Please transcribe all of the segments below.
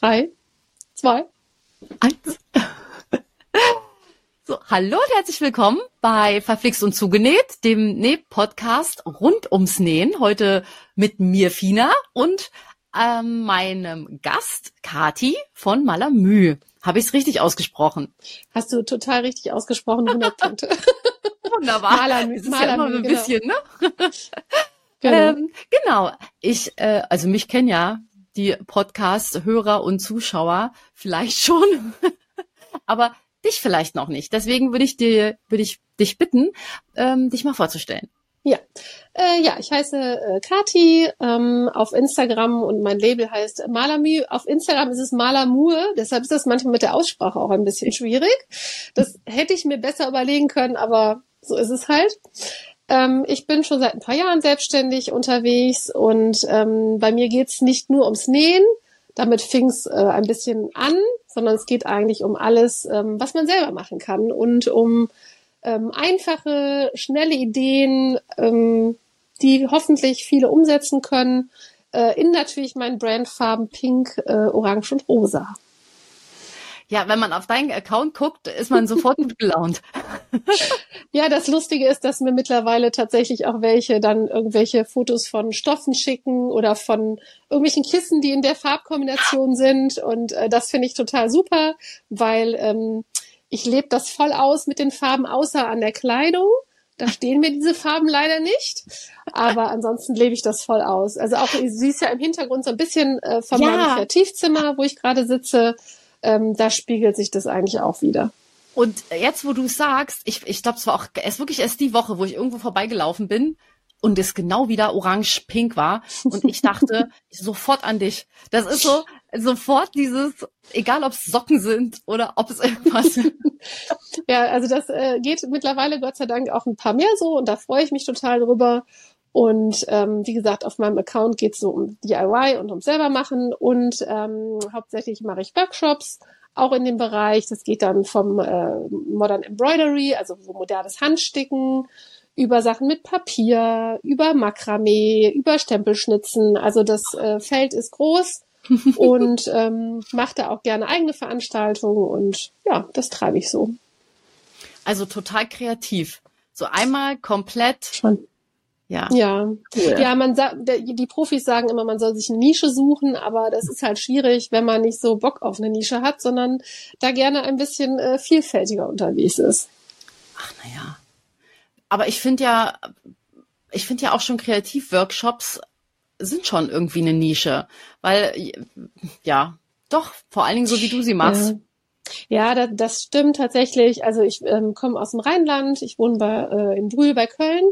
Drei, zwei, eins. So, hallo und herzlich willkommen bei Verflixt und Zugenäht, dem Näh-Podcast rund ums Nähen. Heute mit mir, Fina, und ähm, meinem Gast, Kati von Malamü. Habe ich es richtig ausgesprochen? Hast du total richtig ausgesprochen, 100 Punkte. Wunderbar. Malamü, ist Malamü, ja immer ein genau. bisschen, ne? genau. Ähm, genau. Ich, äh, also mich kennen ja die Podcast-Hörer und Zuschauer vielleicht schon. Aber dich vielleicht noch nicht. Deswegen würde ich dir, würde ich dich bitten, ähm, dich mal vorzustellen. Ja, äh, ja, ich heiße äh, Kati ähm, auf Instagram und mein Label heißt Malamü. Auf Instagram ist es Malamur, deshalb ist das manchmal mit der Aussprache auch ein bisschen schwierig. Das hätte ich mir besser überlegen können, aber so ist es halt. Ähm, ich bin schon seit ein paar Jahren selbstständig unterwegs und ähm, bei mir geht's nicht nur ums Nähen, damit fing's äh, ein bisschen an, sondern es geht eigentlich um alles, ähm, was man selber machen kann und um ähm, einfache, schnelle Ideen, ähm, die hoffentlich viele umsetzen können, äh, in natürlich meinen Brandfarben Pink, äh, Orange und Rosa. Ja, wenn man auf deinen Account guckt, ist man sofort gut gelaunt. ja, das Lustige ist, dass mir mittlerweile tatsächlich auch welche dann irgendwelche Fotos von Stoffen schicken oder von irgendwelchen Kissen, die in der Farbkombination sind. Und äh, das finde ich total super, weil ähm, ich lebe das voll aus mit den Farben, außer an der Kleidung. Da stehen mir diese Farben leider nicht. Aber ansonsten lebe ich das voll aus. Also auch, du siehst ja im Hintergrund so ein bisschen äh, von ja. meinem Kreativzimmer, wo ich gerade sitze ähm, da spiegelt sich das eigentlich auch wieder. Und jetzt, wo du sagst, ich, ich glaube, es war auch erst wirklich erst die Woche, wo ich irgendwo vorbeigelaufen bin und es genau wieder orange-pink war. Und ich dachte sofort an dich. Das ist so, sofort dieses, egal ob es Socken sind oder ob es irgendwas Ja, also das äh, geht mittlerweile Gott sei Dank auch ein paar mehr so und da freue ich mich total drüber. Und ähm, wie gesagt, auf meinem Account geht es so um DIY und um selber machen und ähm, hauptsächlich mache ich Workshops auch in dem Bereich. Das geht dann vom äh, Modern Embroidery, also so modernes Handsticken, über Sachen mit Papier, über Makramee, über Stempelschnitzen. Also das äh, Feld ist groß und ähm, mache da auch gerne eigene Veranstaltungen und ja, das treibe ich so. Also total kreativ. So einmal komplett Schon. Ja. Ja. Cool. Ja, man sagt, die Profis sagen immer, man soll sich eine Nische suchen, aber das ist halt schwierig, wenn man nicht so Bock auf eine Nische hat, sondern da gerne ein bisschen äh, vielfältiger unterwegs ist. Ach, naja. Aber ich finde ja, ich finde ja auch schon Kreativworkshops sind schon irgendwie eine Nische, weil, ja, doch, vor allen Dingen so wie du sie machst. Ja. Ja, das, stimmt tatsächlich. Also ich ähm, komme aus dem Rheinland, ich wohne bei, äh, in Brühl bei Köln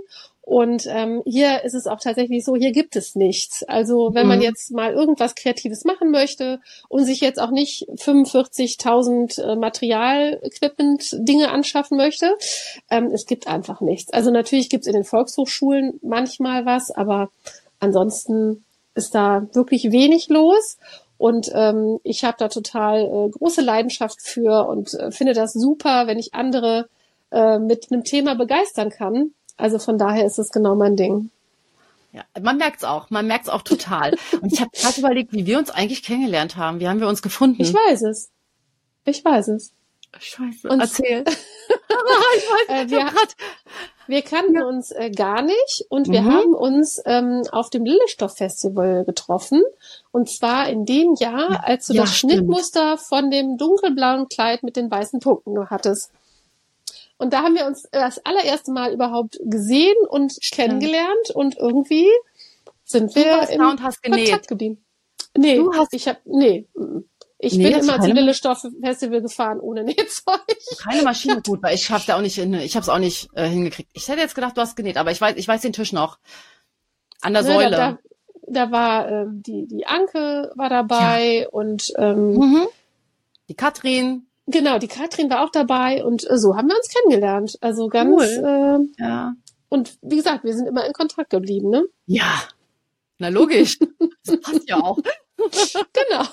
und ähm, hier ist es auch tatsächlich so, hier gibt es nichts. Also wenn mhm. man jetzt mal irgendwas Kreatives machen möchte und sich jetzt auch nicht 45.000 äh, Material-Equipment-Dinge anschaffen möchte, ähm, es gibt einfach nichts. Also natürlich gibt es in den Volkshochschulen manchmal was, aber ansonsten ist da wirklich wenig los. Und ähm, ich habe da total äh, große Leidenschaft für und äh, finde das super, wenn ich andere äh, mit einem Thema begeistern kann also von daher ist es genau mein Ding. Ja, man merkt's auch. Man merkt's auch total. Und ich habe gerade überlegt, wie wir uns eigentlich kennengelernt haben. Wie haben wir uns gefunden? Ich weiß es. Ich weiß es. Scheiße. Und Erzähl. ich weiß, äh, wir, grad... wir kannten ja. uns äh, gar nicht und wir mhm. haben uns ähm, auf dem Lillestoff-Festival getroffen. Und zwar in dem Jahr, ja. als du ja, das stimmt. Schnittmuster von dem dunkelblauen Kleid mit den weißen Punkten hattest. Und da haben wir uns das allererste Mal überhaupt gesehen und Stimmt. kennengelernt und irgendwie sind du wir im genäht. Kontakt geblieben. Nee, du hast ich hab nee. Ich nee, bin immer zum Lillestoff-Festival gefahren ohne Nähzeug. Keine Maschine gut, weil ich schaff's ja auch nicht, in, ich hab's auch nicht äh, hingekriegt. Ich hätte jetzt gedacht, du hast genäht, aber ich weiß, ich weiß den Tisch noch. An der ne, Säule. Da, da, da war ähm, die die Anke war dabei ja. und ähm, mhm. die Katrin. Genau, die Katrin war auch dabei und äh, so haben wir uns kennengelernt. Also ganz cool. äh, ja. Und wie gesagt, wir sind immer in Kontakt geblieben, ne? Ja. Na logisch. das passt ja auch. genau.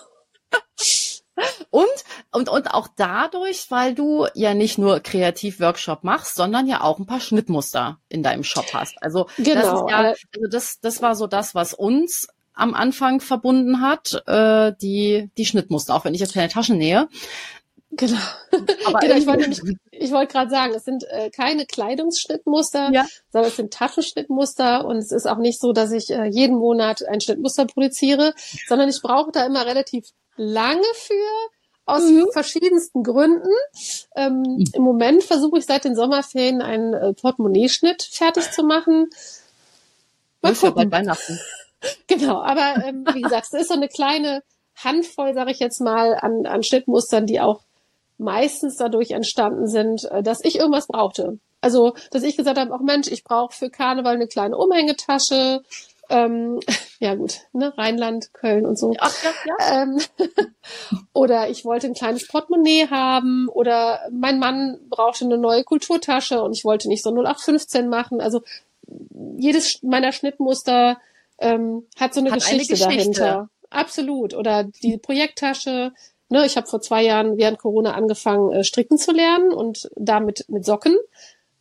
Und, und, und auch dadurch, weil du ja nicht nur Kreativ-Workshop machst, sondern ja auch ein paar Schnittmuster in deinem Shop hast. Also, genau. das, ja, also das, das war so das, was uns am Anfang verbunden hat, äh, die, die Schnittmuster, auch wenn ich jetzt keine Taschen nähe. Genau. Aber genau, ich wollte ich wollte gerade sagen, es sind äh, keine Kleidungsschnittmuster, ja. sondern es sind Taschenschnittmuster und es ist auch nicht so, dass ich äh, jeden Monat ein Schnittmuster produziere, sondern ich brauche da immer relativ lange für aus mhm. verschiedensten Gründen. Ähm, mhm. Im Moment versuche ich seit den Sommerferien einen äh, Portemonnaie-Schnitt fertig zu machen. Mal ist ja bald Weihnachten. Genau, aber ähm, wie gesagt, es ist so eine kleine Handvoll, sage ich jetzt mal, an, an Schnittmustern, die auch meistens dadurch entstanden sind, äh, dass ich irgendwas brauchte. Also, dass ich gesagt habe, auch Mensch, ich brauche für Karneval eine kleine Umhängetasche. Ähm, ja gut, ne, Rheinland, Köln und so. Ach, ja, ja. Ähm, oder ich wollte ein kleines Portemonnaie haben oder mein Mann brauchte eine neue Kulturtasche und ich wollte nicht so 0815 machen. Also jedes meiner Schnittmuster ähm, hat so eine, hat Geschichte, eine Geschichte dahinter. Absolut. Oder die Projekttasche, Ne, ich habe vor zwei Jahren während Corona angefangen, äh, stricken zu lernen und damit mit Socken.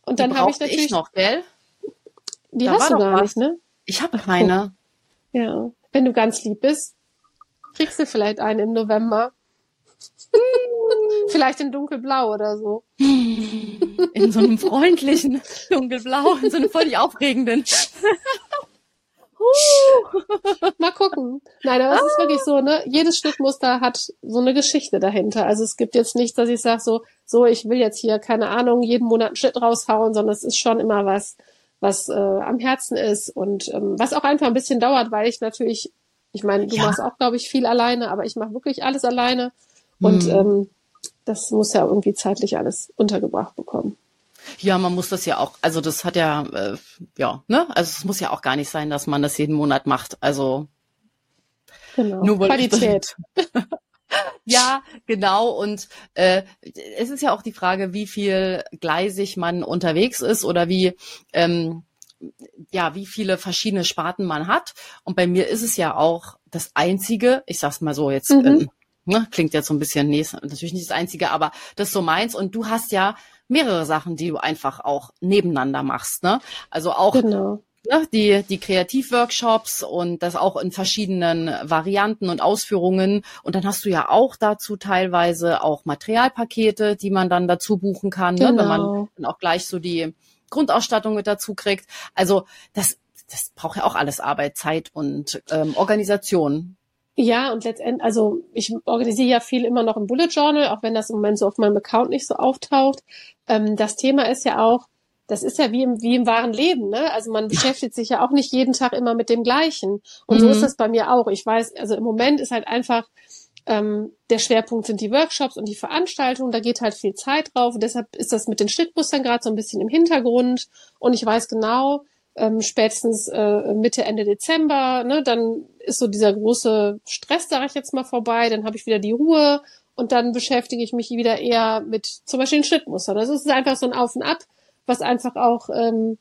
Und dann habe ich natürlich ich noch, gell? Die da hast du gar nicht, ne? Ich habe keine. Ja, wenn du ganz lieb bist, kriegst du vielleicht einen im November. vielleicht in dunkelblau oder so. In so einem freundlichen dunkelblau, in so einem völlig aufregenden. Mal gucken. Nein, aber es ist wirklich so, ne? Jedes Schnittmuster hat so eine Geschichte dahinter. Also es gibt jetzt nichts, dass ich sage so, so, ich will jetzt hier, keine Ahnung, jeden Monat einen Schnitt raushauen, sondern es ist schon immer was, was äh, am Herzen ist und ähm, was auch einfach ein bisschen dauert, weil ich natürlich, ich meine, du ja. machst auch, glaube ich, viel alleine, aber ich mache wirklich alles alleine. Und mhm. ähm, das muss ja irgendwie zeitlich alles untergebracht bekommen. Ja, man muss das ja auch, also das hat ja, äh, ja, ne? Also es muss ja auch gar nicht sein, dass man das jeden Monat macht. Also genau. nur Qualität. ja, genau. Und äh, es ist ja auch die Frage, wie viel gleisig man unterwegs ist oder wie ähm, ja, wie viele verschiedene Sparten man hat. Und bei mir ist es ja auch das einzige, ich sag's mal so jetzt, mhm. ähm, ne, klingt jetzt so ein bisschen, nee, natürlich nicht das einzige, aber das ist so meins. Und du hast ja mehrere Sachen, die du einfach auch nebeneinander machst. Ne? Also auch genau. Ne, die, die Kreativworkshops und das auch in verschiedenen Varianten und Ausführungen. Und dann hast du ja auch dazu teilweise auch Materialpakete, die man dann dazu buchen kann, genau. ne, wenn man genau. dann auch gleich so die Grundausstattung mit dazu kriegt. Also das, das braucht ja auch alles Arbeit, Zeit und ähm, Organisation. Ja, und letztendlich, also ich organisiere ja viel immer noch im Bullet Journal, auch wenn das im Moment so auf meinem Account nicht so auftaucht. Ähm, das Thema ist ja auch, das ist ja wie im, wie im wahren Leben, ne? Also man beschäftigt sich ja auch nicht jeden Tag immer mit dem Gleichen. Und mhm. so ist das bei mir auch. Ich weiß, also im Moment ist halt einfach, ähm, der Schwerpunkt sind die Workshops und die Veranstaltungen, da geht halt viel Zeit drauf. Und deshalb ist das mit den Schnittmustern gerade so ein bisschen im Hintergrund. Und ich weiß genau, ähm, spätestens äh, Mitte, Ende Dezember, ne, dann ist so dieser große Stress, sage ich jetzt mal, vorbei, dann habe ich wieder die Ruhe und dann beschäftige ich mich wieder eher mit zum Beispiel den Schnittmustern. Das ist einfach so ein Auf und Ab, was einfach auch ähm,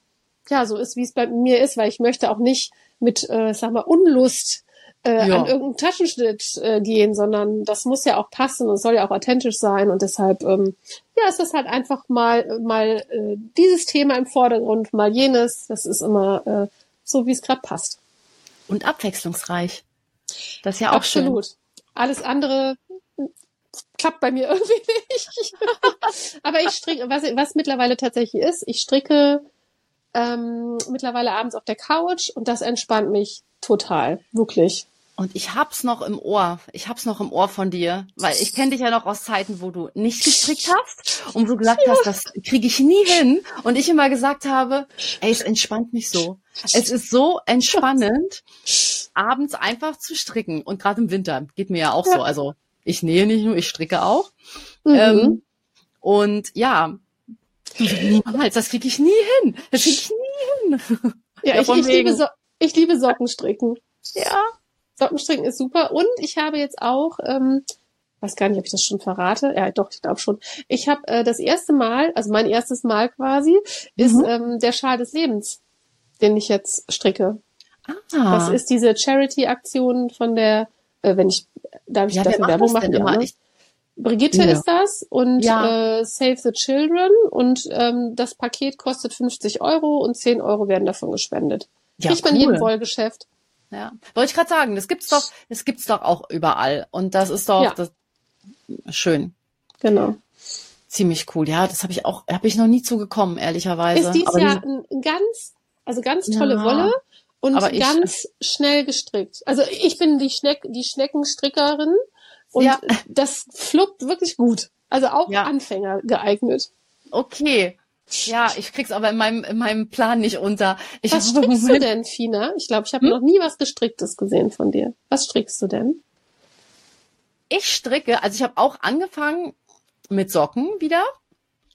ja so ist, wie es bei mir ist, weil ich möchte auch nicht mit, äh, sag mal, Unlust äh, ja. an irgendeinen Taschenschnitt äh, gehen, sondern das muss ja auch passen und soll ja auch authentisch sein und deshalb ähm, ja ist das halt einfach mal mal äh, dieses Thema im Vordergrund, mal jenes. Das ist immer äh, so, wie es gerade passt und abwechslungsreich. Das ist ja auch Absolut. schön. Alles andere klappt bei mir irgendwie nicht. Aber ich stricke, was, was mittlerweile tatsächlich ist, ich stricke ähm, mittlerweile abends auf der Couch und das entspannt mich total, wirklich. Und ich hab's noch im Ohr. Ich hab's noch im Ohr von dir, weil ich kenne dich ja noch aus Zeiten, wo du nicht gestrickt hast und wo du gesagt hast, das kriege ich nie hin. Und ich immer gesagt habe, ey, es entspannt mich so. Es ist so entspannend, abends einfach zu stricken. Und gerade im Winter geht mir ja auch ja. so. Also ich nähe nicht nur, ich stricke auch. Mhm. Ähm, und ja, niemals, das kriege ich nie hin. Das kriege ich nie hin. Ja, ich, ich, liebe so ich liebe Sockenstricken. Ja. Sockenstricken ist super. Und ich habe jetzt auch, ähm, weiß gar nicht, ob ich das schon verrate. Ja, doch, ich glaube schon. Ich habe äh, das erste Mal, also mein erstes Mal quasi, ist mhm. ähm, der Schal des Lebens, den ich jetzt stricke. Ah. Das ist diese Charity-Aktion von der, äh, wenn ich, darf ich ja, dafür Werbung machen? Ja, ne? Brigitte ja. ist das und ja. äh, Save the Children und ähm, das Paket kostet 50 Euro und 10 Euro werden davon gespendet. Ja, Kriegt man cool. jedem Wollgeschäft. ja. Wollte ich gerade sagen, das gibt's doch, das gibt's doch auch überall. Und das ist doch Ja. das, schön. Genau. Ziemlich cool. Ja, das habe ich auch, habe ich noch nie zugekommen, ehrlicherweise. Ist dies Aber Jahr die- ein ein ganz, also ganz tolle Ja. Wolle und Aber ich- ganz schnell gestrickt. Also ich bin die Schneck, die Schneckenstrickerin und Ja. das fluppt wirklich gut. Also auch Ja. Anfänger geeignet. okay. Ja, ich krieg's aber in meinem, in meinem Plan nicht unter. Ich Was strickst du denn, Fina? Ich glaube, ich habe Hm? noch nie was Gestricktes gesehen von dir. Was strickst du denn? Ich stricke, also ich habe auch angefangen mit Socken wieder.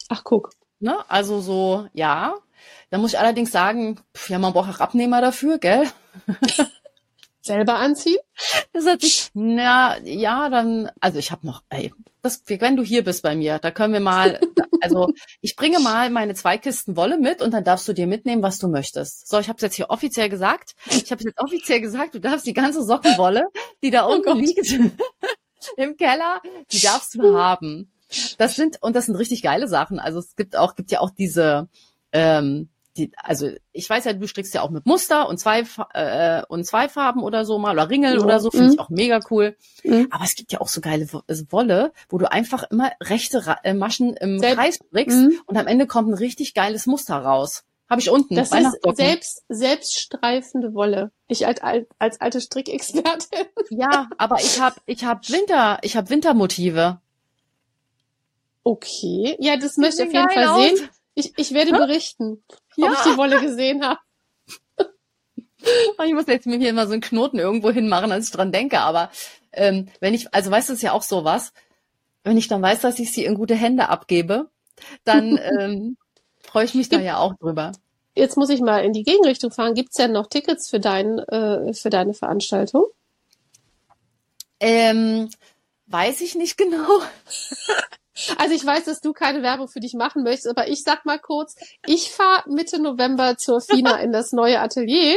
Ach, guck. Ne? Also so, ja. Da muss ich allerdings sagen, pf, ja, man braucht auch Abnehmer dafür, gell? Selber anziehen? Das hat sich, na, ja, dann, also ich habe noch, ey, das, wenn du hier bist bei mir, da können wir mal, also ich bringe mal meine zwei Kisten Wolle mit und dann darfst du dir mitnehmen, was du möchtest. So, ich habe es jetzt hier offiziell gesagt. Ich habe jetzt offiziell gesagt, du darfst die ganze Sockenwolle, die da unten Gott. liegt im Keller, die darfst du haben. Das sind und das sind richtig geile Sachen. Also es gibt auch, gibt ja auch diese ähm, die, also ich weiß ja, du strickst ja auch mit Muster und zwei äh, und zwei Farben oder so mal oder Ringel Ja. oder so, finde ich Mhm. auch mega cool. Mhm. Aber es gibt ja auch so geile also Wolle, wo du einfach immer rechte Ra äh, Maschen im Selbst- Kreis strickst Mhm. und am Ende kommt ein richtig geiles Muster raus. Habe ich unten. Das ist selbst, selbststreifende Wolle. Ich als, als alte Strickexpertin. Ja, aber ich habe ich hab Winter, ich habe Wintermotive. Okay. Ja, das möchte ich auf jeden Fall aus. sehen. Ich, ich werde berichten, Ja. ob ich die Wolle gesehen habe. Ich muss jetzt mir hier immer so einen Knoten irgendwo hinmachen, als ich dran denke. Aber ähm, wenn ich, also weißt du, ist ja auch sowas, wenn ich dann weiß, dass ich sie in gute Hände abgebe, dann ähm, freue ich mich da ja auch drüber. Jetzt muss ich mal in die Gegenrichtung fahren. Gibt's denn noch Tickets für, dein, äh, für deine Veranstaltung? Ähm, weiß ich nicht genau. Also ich weiß, dass du keine Werbung für dich machen möchtest, aber ich sag mal kurz, ich fahre Mitte November zur FINA in das neue Atelier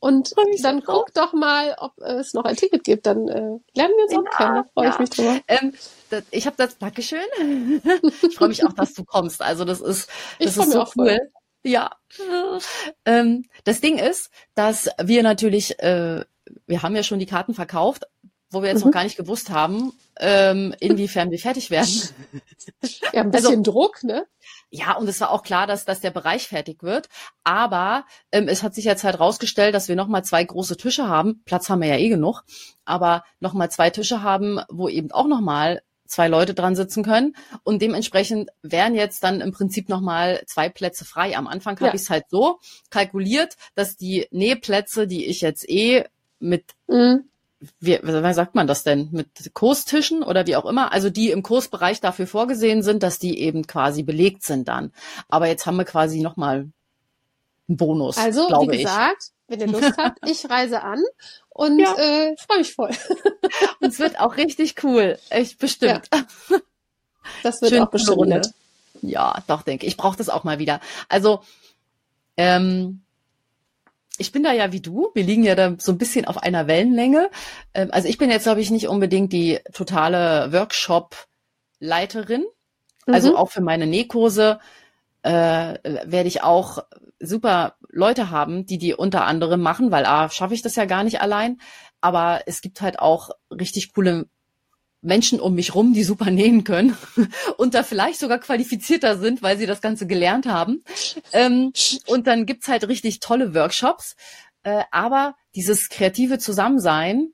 und dann guck doch mal, ob es noch ein Ticket gibt. Dann äh, lernen wir uns auch kennen. Da freue ich ja. mich drüber. Ähm, das, ich habe das, Dankeschön. ich freue mich auch, dass du kommst. Also das ist, Ich das freu ist so auch voll. cool. Ja. Ähm, das Ding ist, dass wir natürlich, äh, wir haben ja schon die Karten verkauft, wo wir jetzt Mhm. noch gar nicht gewusst haben, ähm, inwiefern wir fertig werden. Ja, ein Also- bisschen Druck, ne? Ja, und es war auch klar, dass, dass der Bereich fertig wird. Aber ähm, es hat sich jetzt halt rausgestellt, dass wir nochmal zwei große Tische haben. Platz haben wir ja eh genug. Aber nochmal zwei Tische haben, wo eben auch nochmal zwei Leute dran sitzen können. Und dementsprechend wären jetzt dann im Prinzip nochmal zwei Plätze frei. Am Anfang habe Ja. ich es halt so kalkuliert, dass die Nähplätze, die ich jetzt eh mit Mhm. Wie, wie sagt man das denn? Mit Kurstischen oder wie auch immer? Also die im Kursbereich dafür vorgesehen sind, dass die eben quasi belegt sind dann. Aber jetzt haben wir quasi nochmal einen Bonus, Also, wie ich. gesagt, wenn ihr Lust habt, ich reise an und Ja. äh, freue mich voll. Und es wird auch richtig cool. Echt bestimmt. Das wird Schön auch bestimmt. Ja, doch, denke ich. Ich brauche das auch mal wieder. Also, ähm, ich bin da ja wie du. Wir liegen ja da so ein bisschen auf einer Wellenlänge. Ähm, also ich bin jetzt, glaube ich, nicht unbedingt die totale Workshop-Leiterin. Also Mhm. auch für meine Nähkurse äh, werde ich auch super Leute haben, die die unter anderem machen, weil A, schaffe ich das ja gar nicht allein. Aber es gibt halt auch richtig coole Menschen um mich rum, die super nähen können und da vielleicht sogar qualifizierter sind, weil sie das Ganze gelernt haben. Ähm, und dann gibt's halt richtig tolle Workshops. Äh, aber dieses kreative Zusammensein,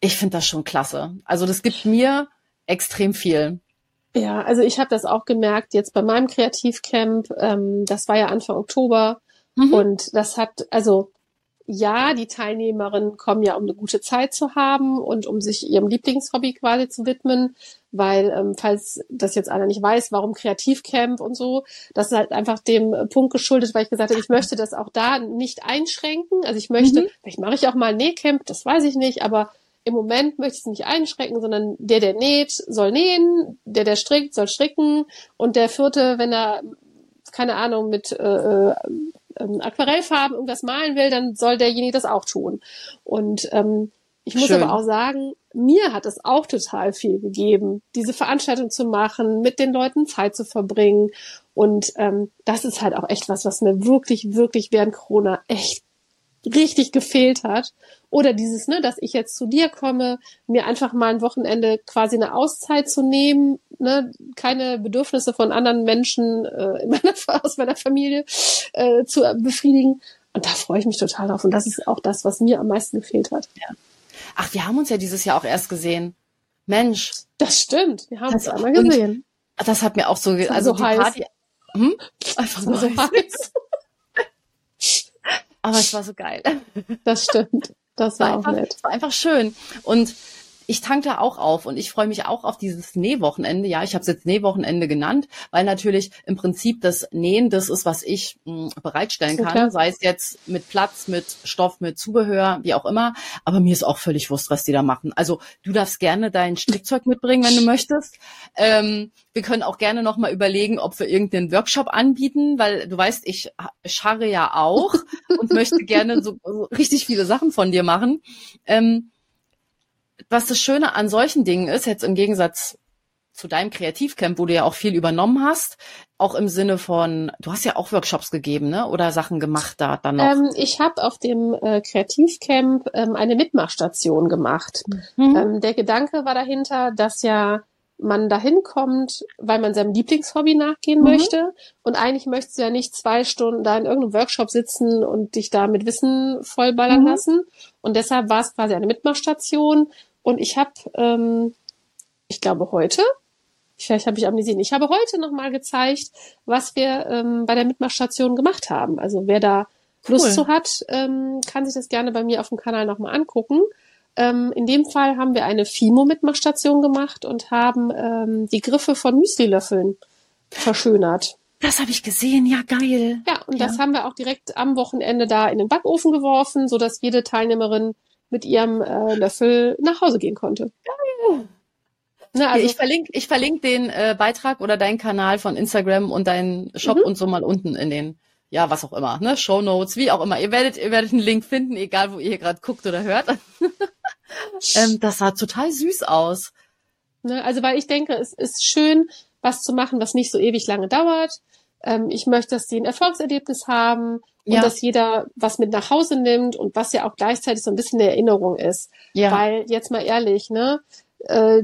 ich finde das schon klasse. Also das gibt mir extrem viel. Ja, also ich habe das auch gemerkt jetzt bei meinem Kreativcamp. Ähm, das war ja Anfang Oktober Mhm. und das hat, also ja, die Teilnehmerinnen kommen ja, um eine gute Zeit zu haben und um sich ihrem Lieblingshobby quasi zu widmen, weil ähm, falls das jetzt einer nicht weiß, warum Kreativcamp und so, das ist halt einfach dem äh, Punkt geschuldet, weil ich gesagt habe, ich möchte das auch da nicht einschränken. Also ich möchte, Mhm. vielleicht mache ich auch mal ein Nähcamp, das weiß ich nicht, aber im Moment möchte ich es nicht einschränken, sondern der, der näht, soll nähen, der, der strickt, soll stricken und der vierte, wenn er, keine Ahnung, mit äh, äh, ähm, Aquarellfarben irgendwas malen will, dann soll derjenige das auch tun. Und ähm, ich muss Schön. aber auch sagen, mir hat es auch total viel gegeben, diese Veranstaltung zu machen, mit den Leuten Zeit zu verbringen. Und ähm, das ist halt auch echt was, was mir wirklich, wirklich während Corona echt richtig gefehlt hat. Oder dieses, ne, dass ich jetzt zu dir komme, mir einfach mal ein Wochenende quasi eine Auszeit zu nehmen, ne, keine Bedürfnisse von anderen Menschen äh, in meiner, aus meiner Familie äh, zu befriedigen. Und da freue ich mich total drauf. Und das ist auch das, was mir am meisten gefehlt hat. Ja. Ach, wir haben uns ja dieses Jahr auch erst gesehen. Mensch. Das stimmt. Wir haben das, uns einmal gesehen. Das hat mir auch so, also so die heiß. Party, hm? Einfach so, so heiß. Aber es war so geil. Das stimmt. Das war, war einfach, auch nett. Es war einfach schön. Und ich tanke auch auf und ich freue mich auch auf dieses Nähwochenende. Ja, ich habe es jetzt Nähwochenende genannt, weil natürlich im Prinzip das Nähen das ist, was ich mh, hm, bereitstellen kann, okay. sei es jetzt mit Platz, mit Stoff, mit Zubehör, wie auch immer. Aber mir ist auch völlig wurscht, was die da machen. Also du darfst gerne dein Strickzeug mitbringen, wenn du möchtest. Ähm, wir können auch gerne noch mal überlegen, ob wir irgendeinen Workshop anbieten, weil du weißt, ich scharre ja auch und möchte gerne so, so richtig viele Sachen von dir machen. Ähm, was das Schöne an solchen Dingen ist, jetzt im Gegensatz zu deinem Kreativcamp, wo du ja auch viel übernommen hast, auch im Sinne von, du hast ja auch Workshops gegeben, ne? Oder Sachen gemacht da dann noch? Ähm, ich habe auf dem äh, Kreativcamp ähm, eine Mitmachstation gemacht. Mhm. Ähm, der Gedanke war dahinter, dass ja man dahin kommt, weil man seinem Lieblingshobby nachgehen mhm. möchte. Und eigentlich möchtest du ja nicht zwei Stunden da in irgendeinem Workshop sitzen und dich da mit Wissen vollballern mhm. lassen. Und deshalb war es quasi eine Mitmachstation. Und ich habe, ähm, ich glaube heute, vielleicht habe ich amnesiert, ich habe heute nochmal gezeigt, was wir ähm, bei der Mitmachstation gemacht haben. Also wer da cool. Lust zu hat, ähm, kann sich das gerne bei mir auf dem Kanal nochmal angucken. Ähm, in dem Fall haben wir eine Fimo-Mitmachstation gemacht und haben ähm, die Griffe von Müsli-Löffeln verschönert. Das habe ich gesehen, ja geil. Ja, und ja. das haben wir auch direkt am Wochenende da in den Backofen geworfen, so dass jede Teilnehmerin mit ihrem äh, Löffel nach Hause gehen konnte. Geil. Na, also ich verlinke ich verlink den äh, Beitrag oder deinen Kanal von Instagram und deinen Shop mhm. und so mal unten in den ja, was auch immer, ne, Show Notes, wie auch immer. Ihr werdet, ihr werdet einen Link finden, egal wo ihr gerade guckt oder hört. ähm, das sah total süß aus. Ne, also weil ich denke, es ist schön, was zu machen, was nicht so ewig lange dauert. Ähm, ich möchte, dass die ein Erfolgserlebnis haben und ja. dass jeder was mit nach Hause nimmt und was ja auch gleichzeitig so ein bisschen eine Erinnerung ist. Ja. Weil jetzt mal ehrlich, ne, äh,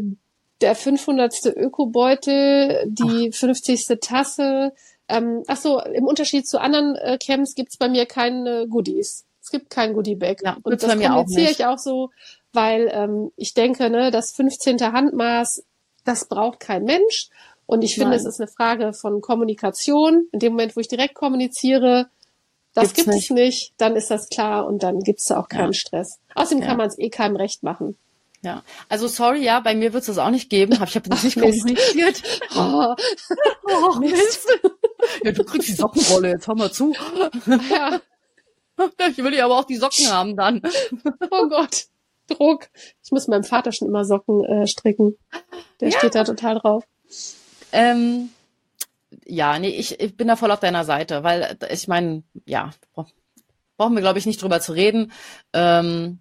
der 500. Ökobeutel, die Ach. 50. Tasse, ähm, ach so, im Unterschied zu anderen äh, Camps gibt's bei mir keine Goodies. Es gibt kein Goodie-Bag. Ja, und das kommuniziere ich auch so, weil ähm, ich denke, ne, das 15. Handmaß, das braucht kein Mensch. Und ich finde, Nein. es ist eine Frage von Kommunikation. In dem Moment, wo ich direkt kommuniziere, das gibt's gibt nicht. es nicht, dann ist das klar und dann gibt's da auch keinen ja. Stress. Außerdem ja. kann man es eh keinem recht machen. Ja, also sorry, ja, bei mir wird es das auch nicht geben. Hab ich habe das nicht kommuniziert. oh, oh, Mist. Ja, du kriegst die Sockenrolle, jetzt hör mal zu. Ja. Ich will ja aber auch die Socken haben dann. Oh Gott, Druck. Ich muss meinem Vater schon immer Socken äh, stricken. Der ja. steht da total drauf. Ähm, ja, nee, ich, ich bin da voll auf deiner Seite, weil ich meine, ja, brauchen wir, glaube ich, nicht drüber zu reden. Ähm,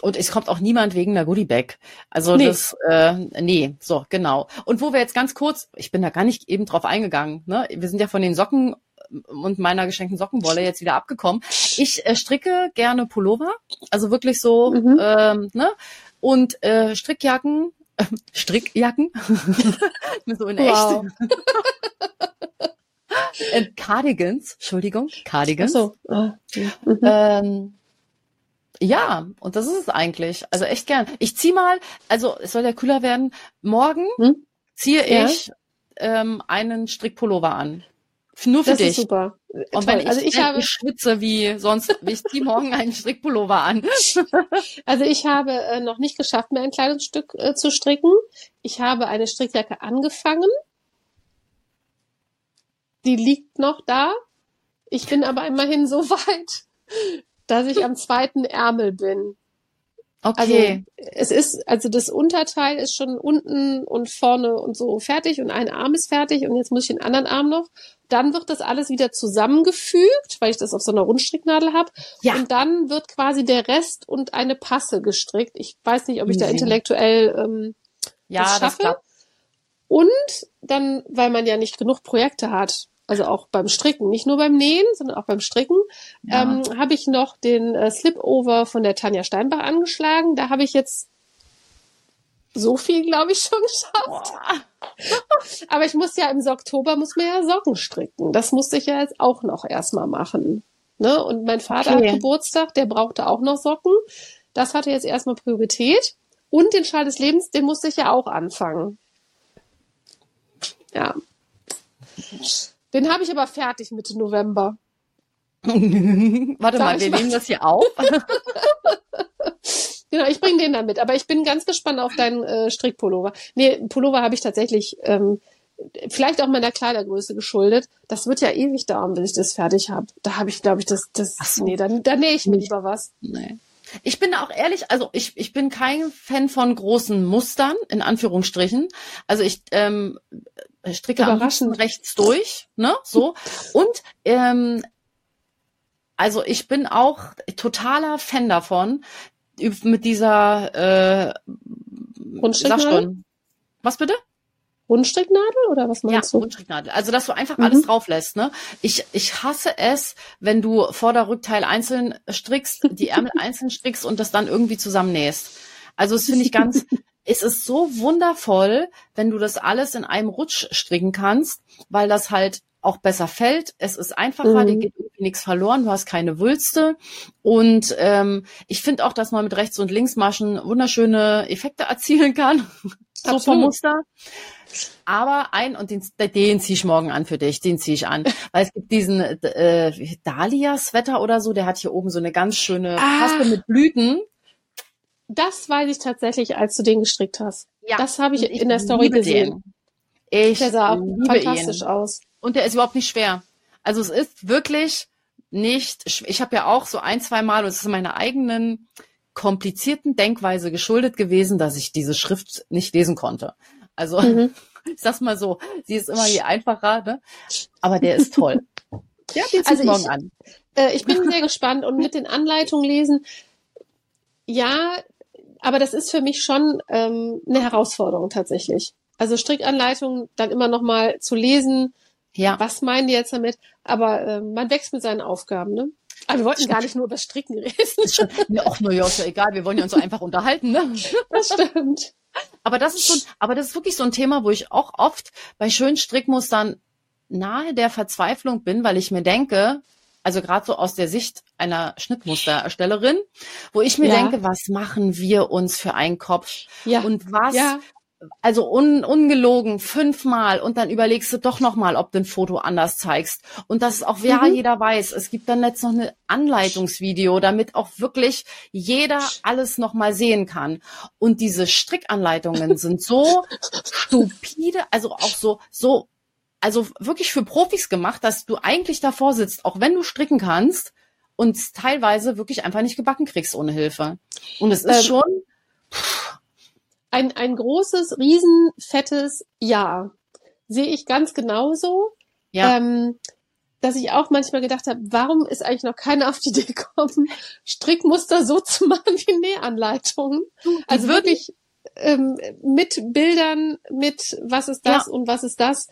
und es kommt auch niemand wegen der Goodiebag. Also nee. das, äh, nee, so, genau. Und wo wir jetzt ganz kurz, ich bin da gar nicht eben drauf eingegangen, ne? Wir sind ja von den Socken und meiner geschenkten Sockenwolle jetzt wieder abgekommen. Ich äh, stricke gerne Pullover, also wirklich so, mhm. ähm, ne? Und äh, Strickjacken, äh, Strickjacken, so in wow. echt. äh, Cardigans, Entschuldigung, Cardigans. Ach so. Oh. Mhm. Ähm, ja, und das ist es eigentlich. Also echt gern. Ich zieh mal, also es soll ja kühler werden. Morgen hm? ziehe ja. ich ähm, einen Strickpullover an. Nur für das dich. Ist super. Und Toll. wenn ich, also ich, habe, ich schwitze wie sonst, ich ziehe morgen einen Strickpullover an. also ich habe äh, noch nicht geschafft, mir ein Kleidungsstück äh, zu stricken. Ich habe eine Strickjacke angefangen. Die liegt noch da. Ich bin aber immerhin so weit, dass ich am zweiten Ärmel bin. Okay. Also, es ist, also das Unterteil ist schon unten und vorne und so fertig und ein Arm ist fertig und jetzt muss ich den anderen Arm noch. Dann wird das alles wieder zusammengefügt, weil ich das auf so einer Rundstricknadel habe. Ja. Und dann wird quasi der Rest und eine Passe gestrickt. Ich weiß nicht, ob ich da intellektuell ähm, ja, das schaffe. Das und dann, weil man ja nicht genug Projekte hat, also auch beim Stricken, nicht nur beim Nähen, sondern auch beim Stricken, ja. ähm, habe ich noch den äh, Slipover von der Tanja Steinbach angeschlagen. Da habe ich jetzt so viel, glaube ich, schon geschafft. Aber ich muss ja im Oktober muss mir ja Socken stricken. Das musste ich ja jetzt auch noch erstmal machen. Ne? Und mein Vater okay. hat Geburtstag, der brauchte auch noch Socken. Das hatte jetzt erstmal Priorität. Und den Schal des Lebens, den musste ich ja auch anfangen. Ja. Den habe ich aber fertig Mitte November. Warte mal, wir nehmen das hier auf. genau, ich bringe den dann mit. Aber ich bin ganz gespannt auf deinen äh, Strickpullover. Nee, Pullover habe ich tatsächlich ähm, vielleicht auch meiner Kleidergröße geschuldet. Das wird ja ewig dauern, bis ich das fertig habe. Da habe ich, glaube ich, das, das, so. nee, dann, dann nähe ich mir lieber was. Nee. Ich bin auch ehrlich, also ich, ich bin kein Fan von großen Mustern, in Anführungsstrichen. Also ich ähm, stricke am rechts durch, ne? So. Und ähm, also ich bin auch totaler Fan davon, mit dieser äh, Was bitte? Rundstricknadel oder was meinst ja, du? Rundstricknadel. Also, dass du einfach mhm. alles drauf lässt, ne? Ich, ich hasse es, wenn du Vorder-Rückteil einzeln strickst, die Ärmel einzeln strickst und das dann irgendwie zusammennähst. Also, das finde ich ganz, es ist so wundervoll, wenn du das alles in einem Rutsch stricken kannst, weil das halt auch besser fällt. Es ist einfacher, mhm. dir geht irgendwie nichts verloren, du hast keine Wülste. Und ähm, ich finde auch, dass man mit Rechts- und Linksmaschen wunderschöne Effekte erzielen kann. so vom Muster. Aber ein, und den, den ziehe ich morgen an für dich, den ziehe ich an. Weil es gibt diesen äh, Dahlia-Sweater oder so, der hat hier oben so eine ganz schöne Paste mit Blüten. Das weiß ich tatsächlich, als du den gestrickt hast. Ja, das habe ich, ich, in der Story gesehen. Den. Ich der sah fantastisch ihn. aus. Und der ist überhaupt nicht schwer. Also es ist wirklich nicht, ich habe ja auch so ein, zwei Mal, und es ist meiner eigenen komplizierten Denkweise geschuldet gewesen, dass ich diese Schrift nicht lesen konnte. Also mhm. ich sag's mal so, sie ist immer je einfacher, ne? aber der ist toll. Ja, den also morgen ich, an. Äh, ich bin sehr gespannt und mit den Anleitungen lesen, ja, aber das ist für mich schon ähm, eine Herausforderung tatsächlich. Also Strickanleitungen dann immer noch mal zu lesen, ja. was meinen die jetzt damit? Aber äh, man wächst mit seinen Aufgaben, ne? Aber wir wollten gar nicht nur über Stricken reden. ach, na ja, ist ja egal. Wir wollen ja uns so einfach unterhalten, ne? Das stimmt. Aber das ist so, aber das ist wirklich so ein Thema, wo ich auch oft bei schönen Strickmustern nahe der Verzweiflung bin, weil ich mir denke, also gerade so aus der Sicht einer Schnittmustererstellerin, wo ich mir ja. denke, was machen wir uns für einen Kopf? Ja. Und was ja also un, ungelogen fünfmal und dann überlegst du doch nochmal, ob du ein Foto anders zeigst. Und das ist auch, wer mhm. jeder weiß. Es gibt dann jetzt noch eine Anleitungsvideo, damit auch wirklich jeder alles nochmal sehen kann. Und diese Strickanleitungen sind so stupide, also auch so, so, also wirklich für Profis gemacht, dass du eigentlich davor sitzt, auch wenn du stricken kannst und teilweise wirklich einfach nicht gebacken kriegst ohne Hilfe. Und es ist ähm, schon, pff, ein, ein großes, riesenfettes Ja. Sehe ich ganz genauso. Ja. Ähm, dass ich auch manchmal gedacht habe, warum ist eigentlich noch keiner auf die Idee gekommen, Strickmuster so zu machen wie Nähanleitungen? Also wirklich ähm, mit Bildern, mit was ist das ja. und was ist das.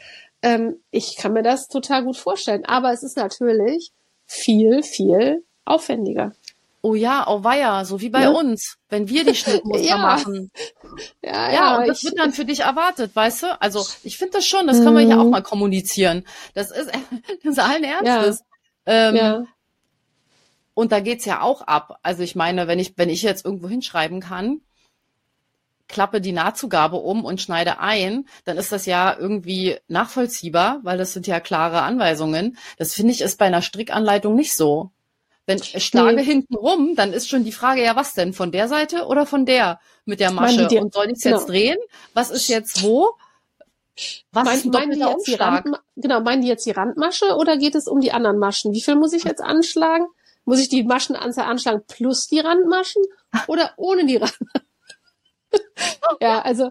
Ähm, ich kann mir das total gut vorstellen. Aber es ist natürlich viel, viel aufwendiger oh ja, oh weia, so wie bei ja. uns, wenn wir die Schnittmuster ja. machen. Ja, ja, ja und das wird dann für dich erwartet, weißt du? Also ich finde das schon, das kann man ja auch mhm. mal kommunizieren. Das ist, das ist allen Ernstes. Ja. Ähm, ja. Und da geht's ja auch ab. Also ich meine, wenn ich, wenn ich jetzt irgendwo hinschreiben kann, klappe die Nahtzugabe um und schneide ein, dann ist das ja irgendwie nachvollziehbar, weil das sind ja klare Anweisungen. Das finde ich ist bei einer Strickanleitung nicht so. Wenn ich schlage nee. hinten rum, dann ist schon die Frage, ja, was denn? Von der Seite oder von der mit der Masche? Die, und soll ich es genau. jetzt drehen? Was ist jetzt wo? Was mein, ist ein doppelter Umschlag? Rand, genau, meinen die jetzt die Randmasche oder geht es um die anderen Maschen? Wie viel muss ich jetzt anschlagen? Muss ich die Maschenanzahl anschlagen plus die Randmaschen oder ohne die Randmaschen? ja, also,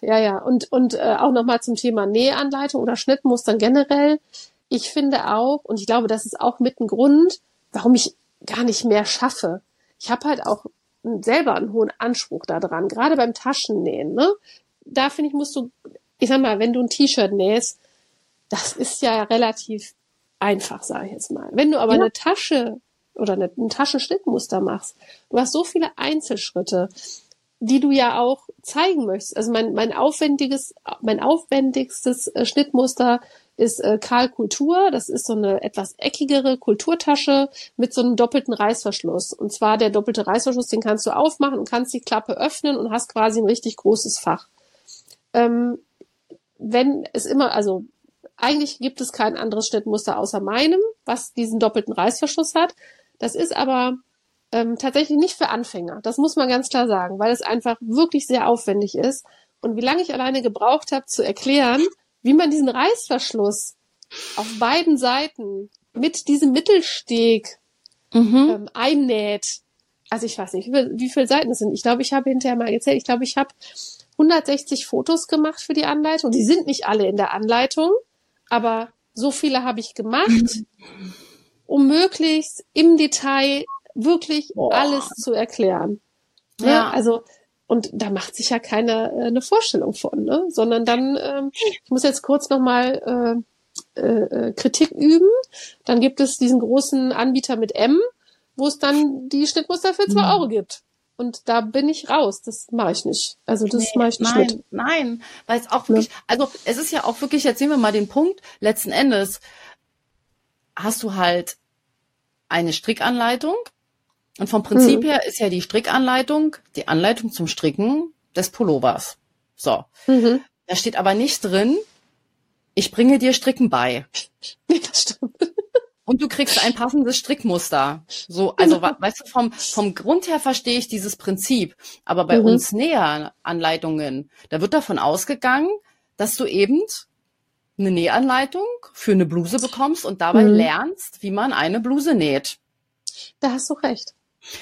ja, ja. Und, und äh, auch nochmal zum Thema Nähanleitung oder Schnittmustern generell. Ich finde auch, und ich glaube, das ist auch mit ein Grund, warum ich gar nicht mehr schaffe. Ich habe halt auch selber einen hohen Anspruch daran, gerade beim Taschennähen. Ne? Da finde ich, musst du, ich sag mal, wenn du ein T-Shirt nähst, das ist ja relativ einfach, sage ich jetzt mal. Wenn du aber ja. eine Tasche oder eine, ein Taschenschnittmuster machst, du hast so viele Einzelschritte, die du ja auch zeigen möchtest. Also mein, mein aufwendiges, mein aufwendigstes äh, Schnittmuster ist äh, Karl Kultur. Das ist so eine etwas eckigere Kulturtasche mit so einem doppelten Reißverschluss. Und zwar der doppelte Reißverschluss, den kannst du aufmachen und kannst die Klappe öffnen und hast quasi ein richtig großes Fach. Ähm, wenn es immer, also eigentlich gibt es kein anderes Schnittmuster außer meinem, was diesen doppelten Reißverschluss hat. Das ist aber ähm, tatsächlich nicht für Anfänger. Das muss man ganz klar sagen, weil es einfach wirklich sehr aufwendig ist. Und wie lange ich alleine gebraucht habe zu erklären, wie man diesen Reißverschluss auf beiden Seiten mit diesem Mittelsteg mhm. ähm, einnäht. Also ich weiß nicht, wie, wie viele Seiten es sind. Ich glaube, ich habe hinterher mal gezählt. Ich glaube, ich habe 160 Fotos gemacht für die Anleitung. Die sind nicht alle in der Anleitung, aber so viele habe ich gemacht, um möglichst im Detail wirklich Boah. alles zu erklären. Ne? Ja. Also und da macht sich ja keiner äh, eine Vorstellung von, ne? sondern dann, ähm, ich muss jetzt kurz nochmal äh, äh, Kritik üben. Dann gibt es diesen großen Anbieter mit M, wo es dann die Schnittmuster für zwei mhm. Euro gibt. Und da bin ich raus. Das mache ich nicht. Also das nee, mache ich nicht. Nein, mit. nein, weil es auch wirklich, ja. also es ist ja auch wirklich, jetzt sehen wir mal den Punkt, letzten Endes hast du halt eine Strickanleitung, und vom Prinzip mhm. her ist ja die Strickanleitung die Anleitung zum Stricken des Pullovers. So. Mhm. Da steht aber nicht drin, ich bringe dir Stricken bei. Nee, das stimmt. Und du kriegst ein passendes Strickmuster. So, also weißt du, vom, vom Grund her verstehe ich dieses Prinzip. Aber bei mhm. uns Näheranleitungen, da wird davon ausgegangen, dass du eben eine Nähanleitung für eine Bluse bekommst und dabei mhm. lernst, wie man eine Bluse näht. Da hast du recht.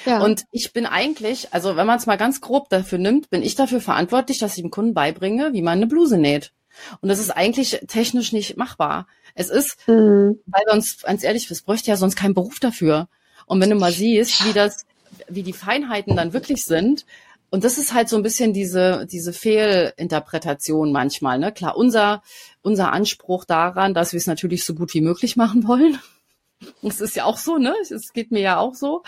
Ja. Und ich bin eigentlich, also wenn man es mal ganz grob dafür nimmt, bin ich dafür verantwortlich, dass ich dem Kunden beibringe, wie man eine Bluse näht. Und das ist eigentlich technisch nicht machbar. Es ist, mhm. weil sonst, ganz ehrlich, es bräuchte ja sonst keinen Beruf dafür. Und wenn du mal siehst, wie das, wie die Feinheiten dann wirklich sind, und das ist halt so ein bisschen diese, diese Fehlinterpretation manchmal, ne? Klar, unser, unser Anspruch daran, dass wir es natürlich so gut wie möglich machen wollen. Das ist ja auch so, ne? Es geht mir ja auch so.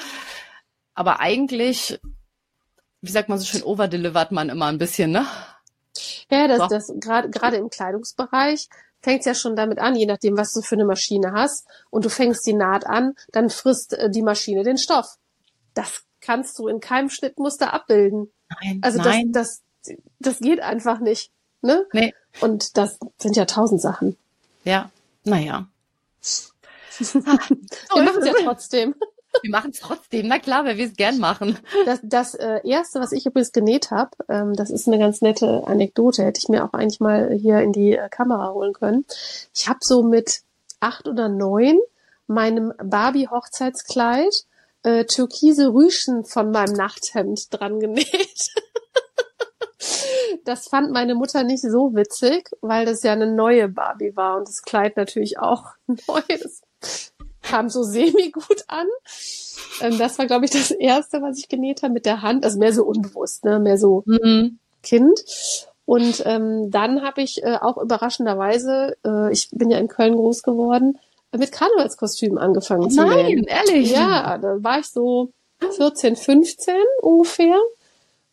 Aber eigentlich, wie sagt man so schön, overdelivert man immer ein bisschen, ne? Ja, das, so. das gerade gerade im Kleidungsbereich fängt ja schon damit an, je nachdem, was du für eine Maschine hast, und du fängst die Naht an, dann frisst äh, die Maschine den Stoff. Das kannst du in keinem Schnittmuster abbilden. Nein, also nein. das, das, das geht einfach nicht. Ne? Nee. Und das sind ja tausend Sachen. Ja, naja. Wir machen es ja trotzdem. Wir machen es trotzdem, na klar, weil wir es gern machen. Das, das äh, erste, was ich übrigens genäht habe, ähm, das ist eine ganz nette Anekdote, hätte ich mir auch eigentlich mal hier in die äh, Kamera holen können. Ich habe so mit acht oder neun meinem Barbie-Hochzeitskleid äh, türkise Rüschen von meinem Nachthemd dran genäht. das fand meine Mutter nicht so witzig, weil das ja eine neue Barbie war und das Kleid natürlich auch neu. Das kam so semi gut an. Ähm, das war, glaube ich, das erste, was ich genäht habe mit der Hand. Also mehr so unbewusst, ne? mehr so mhm. Kind. Und ähm, dann habe ich äh, auch überraschenderweise, äh, ich bin ja in Köln groß geworden, mit Karnevalskostümen angefangen zu Nein, nähen. ehrlich? Ja, da war ich so 14, 15 ungefähr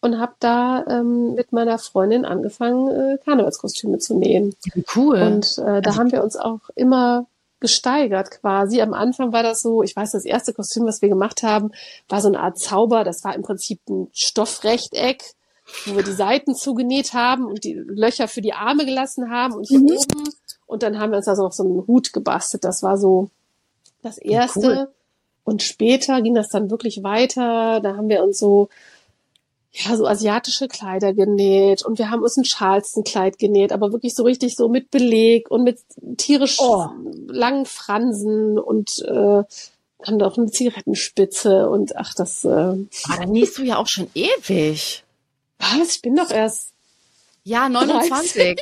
und habe da ähm, mit meiner Freundin angefangen, äh, Karnevalskostüme zu nähen. Cool. Und äh, da also, haben wir uns auch immer gesteigert quasi. Am Anfang war das so, ich weiß, das erste Kostüm, was wir gemacht haben, war so eine Art Zauber. Das war im Prinzip ein Stoffrechteck, wo wir die Seiten zugenäht haben und die Löcher für die Arme gelassen haben und hier mhm. oben. Und dann haben wir uns also noch so einen Hut gebastelt. Das war so das erste. Ja, cool. Und später ging das dann wirklich weiter. Da haben wir uns so ja, so asiatische Kleider genäht und wir haben uns ein Charleston-Kleid genäht, aber wirklich so richtig so mit Beleg und mit tierisch oh. langen Fransen und äh, haben da auch eine Zigarettenspitze und ach, das. Äh, ah, dann nähst du ja auch schon ewig. Was? Ich bin doch erst. Ja, 29.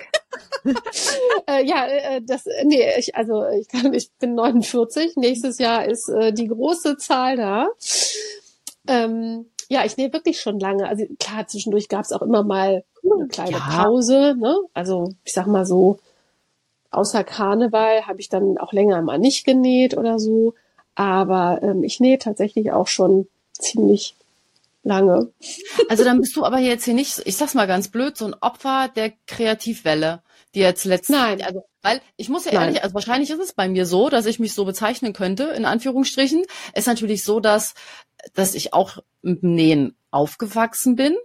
äh, ja, äh, das, nee, ich, also ich kann, ich bin 49. Nächstes Jahr ist äh, die große Zahl da. Ähm, ja, ich nähe wirklich schon lange. Also klar, zwischendurch gab es auch immer mal eine kleine ja. Pause. Ne? Also ich sag mal so außer Karneval habe ich dann auch länger mal nicht genäht oder so. Aber ähm, ich nähe tatsächlich auch schon ziemlich lange. Also dann bist du aber jetzt hier nicht, ich sag's mal ganz blöd, so ein Opfer der Kreativwelle, jetzt letztens, Nein. also, weil ich muss ja Nein. ehrlich, also wahrscheinlich ist es bei mir so, dass ich mich so bezeichnen könnte, in Anführungsstrichen. Es ist natürlich so, dass, dass ich auch mit dem Nähen aufgewachsen bin,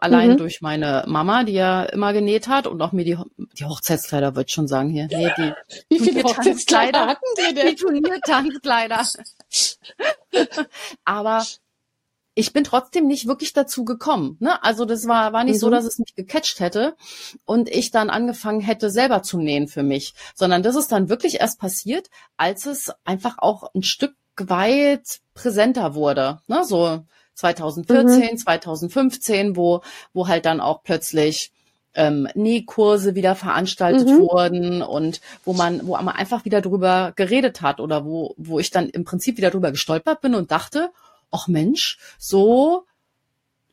allein mhm. durch meine Mama, die ja immer genäht hat und auch mir die, die Hochzeitskleider, würde ich schon sagen hier. Nee, die Wie viele Hochzeitskleider hatten die denn? Die Turniertanzkleider. Aber ich bin trotzdem nicht wirklich dazu gekommen. Ne? Also das war, war nicht mhm. so, dass es mich gecatcht hätte und ich dann angefangen hätte, selber zu nähen für mich, sondern das ist dann wirklich erst passiert, als es einfach auch ein Stück weit präsenter wurde. Ne? So 2014, mhm. 2015, wo, wo halt dann auch plötzlich ähm, Nähkurse wieder veranstaltet mhm. wurden und wo man, wo man einfach wieder drüber geredet hat oder wo, wo ich dann im Prinzip wieder drüber gestolpert bin und dachte, ach Mensch, so